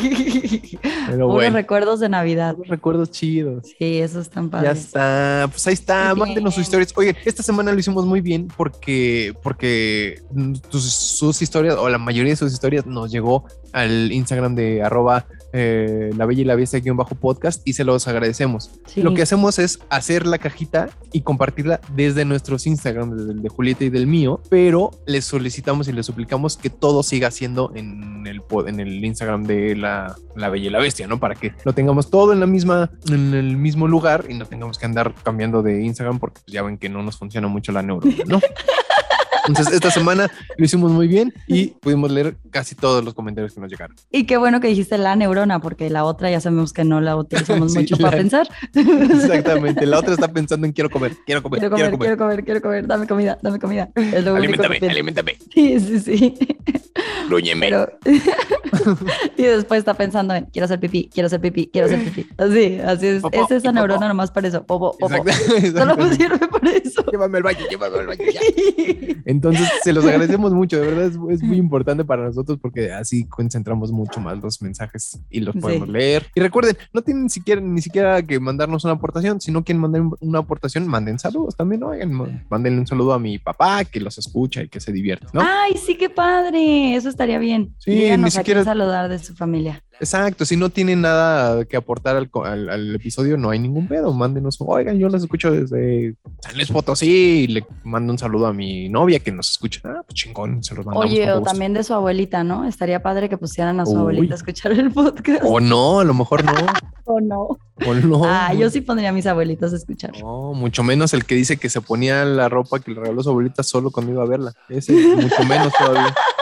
S1: Pero bueno,
S2: recuerdos de Navidad.
S1: recuerdos chidos.
S2: Sí, eso es tan
S1: Ya
S2: padre.
S1: está, pues ahí está,
S2: Muy
S1: mándenos sus
S2: bien.
S1: historias. Oye, esta semana lo hicimos muy bien porque, porque tus- sus historias, o la mayoría de sus historias, nos llegó al Instagram de arroba eh, la bella y la bestia guion bajo podcast y se los agradecemos.
S2: Sí.
S1: Lo que hacemos es hacer la cajita y compartirla desde nuestros Instagram, de Julieta y del mío, pero les solicitamos y les suplicamos que todo siga siendo en el, en el Instagram de la, la Bella y la Bestia, ¿no? Para que lo tengamos todo en la misma, en el mismo lugar y no tengamos que andar cambiando de Instagram porque pues, ya ven que no nos funciona mucho la neurona, ¿no? [LAUGHS] Entonces, esta semana lo hicimos muy bien y pudimos leer casi todos los comentarios que nos llegaron.
S2: Y qué bueno que dijiste la neurona, porque la otra ya sabemos que no la utilizamos [LAUGHS]
S1: Sí,
S2: mucho
S1: la-
S2: para pensar.
S1: Exactamente. La otra está pensando en quiero comer, quiero comer,
S2: Quiero comer, quiero comer, quiero comer, dame comida, dame comida. Es lo único que
S1: Aliméntame,
S2: pienso. [LAUGHS]
S1: aliméntame,
S2: Sí, sí, sí. Pero... [LAUGHS] [LAUGHS] y después está pensando en quiero hacer pipí, quiero hacer pipí, quiero hacer pipí. [LAUGHS] Así, así es.
S1: Popó,
S2: es esa
S1: popó.
S2: neurona nomás para eso. Popo, popo. [LAUGHS] Solo sirve para eso.
S1: Llévame al baño, llévame al baño ya. Entonces, se los agradecemos mucho, de verdad es, es muy importante para nosotros porque así concentramos mucho más los mensajes y los
S2: Sí.
S1: podemos leer. Y recuerden, no tienen ni siquiera, ni siquiera que mandarnos una aportación, si no quieren mandar una aportación, manden saludos también, oigan, manden un saludo a mi papá que los escucha y que se divierte, ¿no?
S2: Ay, sí, qué padre. Eso estaría bien.
S1: Sí,
S2: Díganos
S1: ni siquiera-
S2: saludar de su familia.
S1: Exacto, si no tienen nada que aportar al, al- al episodio, no hay ningún pedo. Mándenos, oigan, yo los escucho desde San Luis Potosí y le mando un saludo a mi novia que nos escucha. Ah, pues chingón, se los mandamos.
S2: Oye, o también de su abuelita, ¿no? Estaría padre que pusieran a su
S1: Uy.
S2: abuelita a escuchar el podcast.
S1: O no, a lo mejor no. [LAUGHS]
S2: O no.
S1: O no.
S2: Ah, yo sí pondría a mis abuelitos a escuchar.
S1: No, mucho menos el que dice que se ponía la ropa que le regaló su abuelita solo iba a verla. Ese, mucho menos todavía. [LAUGHS]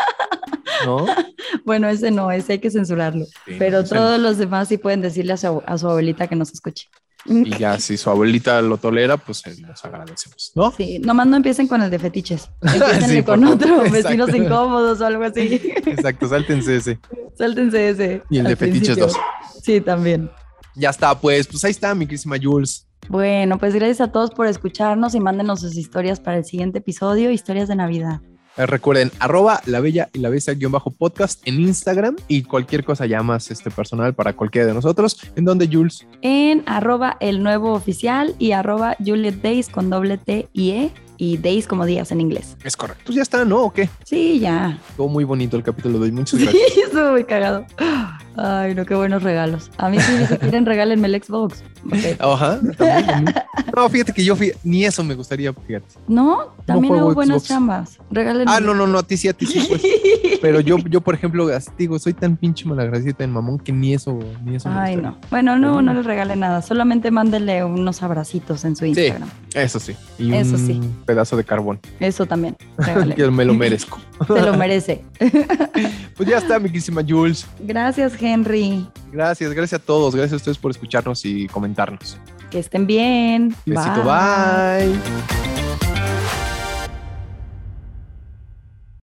S1: ¿No? [LAUGHS]
S2: Bueno, ese no, ese hay que censurarlo.
S1: Sí,
S2: Pero todos los demás sí pueden decirle a su, a su abuelita que nos escuche.
S1: Y ya, si su abuelita lo tolera, pues eh, los agradecemos, ¿no?
S2: Sí, nomás no empiecen con el de fetiches. [LAUGHS] Empiecen
S1: Sí,
S2: con otro,
S1: Exacto.
S2: vecinos incómodos o algo así.
S1: Exacto, sáltense ese.
S2: Sáltense ese.
S1: Y el de fetiches
S2: principio.
S1: 2.
S2: Sí, también.
S1: Ya está, pues, pues ahí está, mi querísima Jules.
S2: Bueno, pues gracias a todos por escucharnos y mándenos sus historias para el siguiente episodio, historias de Navidad.
S1: Eh, recuerden, arroba la bella y la bestia guion bajo podcast en Instagram y cualquier cosa ya más este personal para cualquiera de nosotros. ¿En donde, Jules?
S2: En arroba el nuevo oficial y arroba Juliet Days con doble T y E y days como días en inglés.
S1: Es correcto. Pues ya está, ¿no? ¿O qué?
S2: Sí, ya.
S1: Estuvo muy bonito el capítulo de hoy. Muchas [LAUGHS] gracias.
S2: Sí, estuvo muy cagado. Ay, no, qué buenos regalos. A mí sí, si quieren, regálenme el Xbox. Okay. [LAUGHS]
S1: Ajá. también, también. [LAUGHS] No, fíjate que yo fui, ni eso me gustaría, fíjate.
S2: No, también
S1: juego
S2: hubo buenas
S1: Xbox.
S2: chambas. Regálenme.
S1: Ah, no, no, no, a ti sí, a ti sí, pues. [LAUGHS] Pero yo, yo, por ejemplo, digo, soy tan pinche malagradecido, tan mamón, que ni eso, ni eso
S2: Ay, no. Bueno, no, no les regale nada. Solamente mándenle unos abracitos en su Instagram.
S1: Eso sí. Y
S2: Eso
S1: un
S2: sí.
S1: pedazo de carbón.
S2: Eso también.
S1: Yo me lo merezco.
S2: Se lo merece.
S1: Pues ya está, mi querísima Jules.
S2: Gracias, Henry.
S1: Gracias, gracias a todos. Gracias a ustedes por escucharnos y comentarnos.
S2: Que estén bien.
S1: Besito, bye.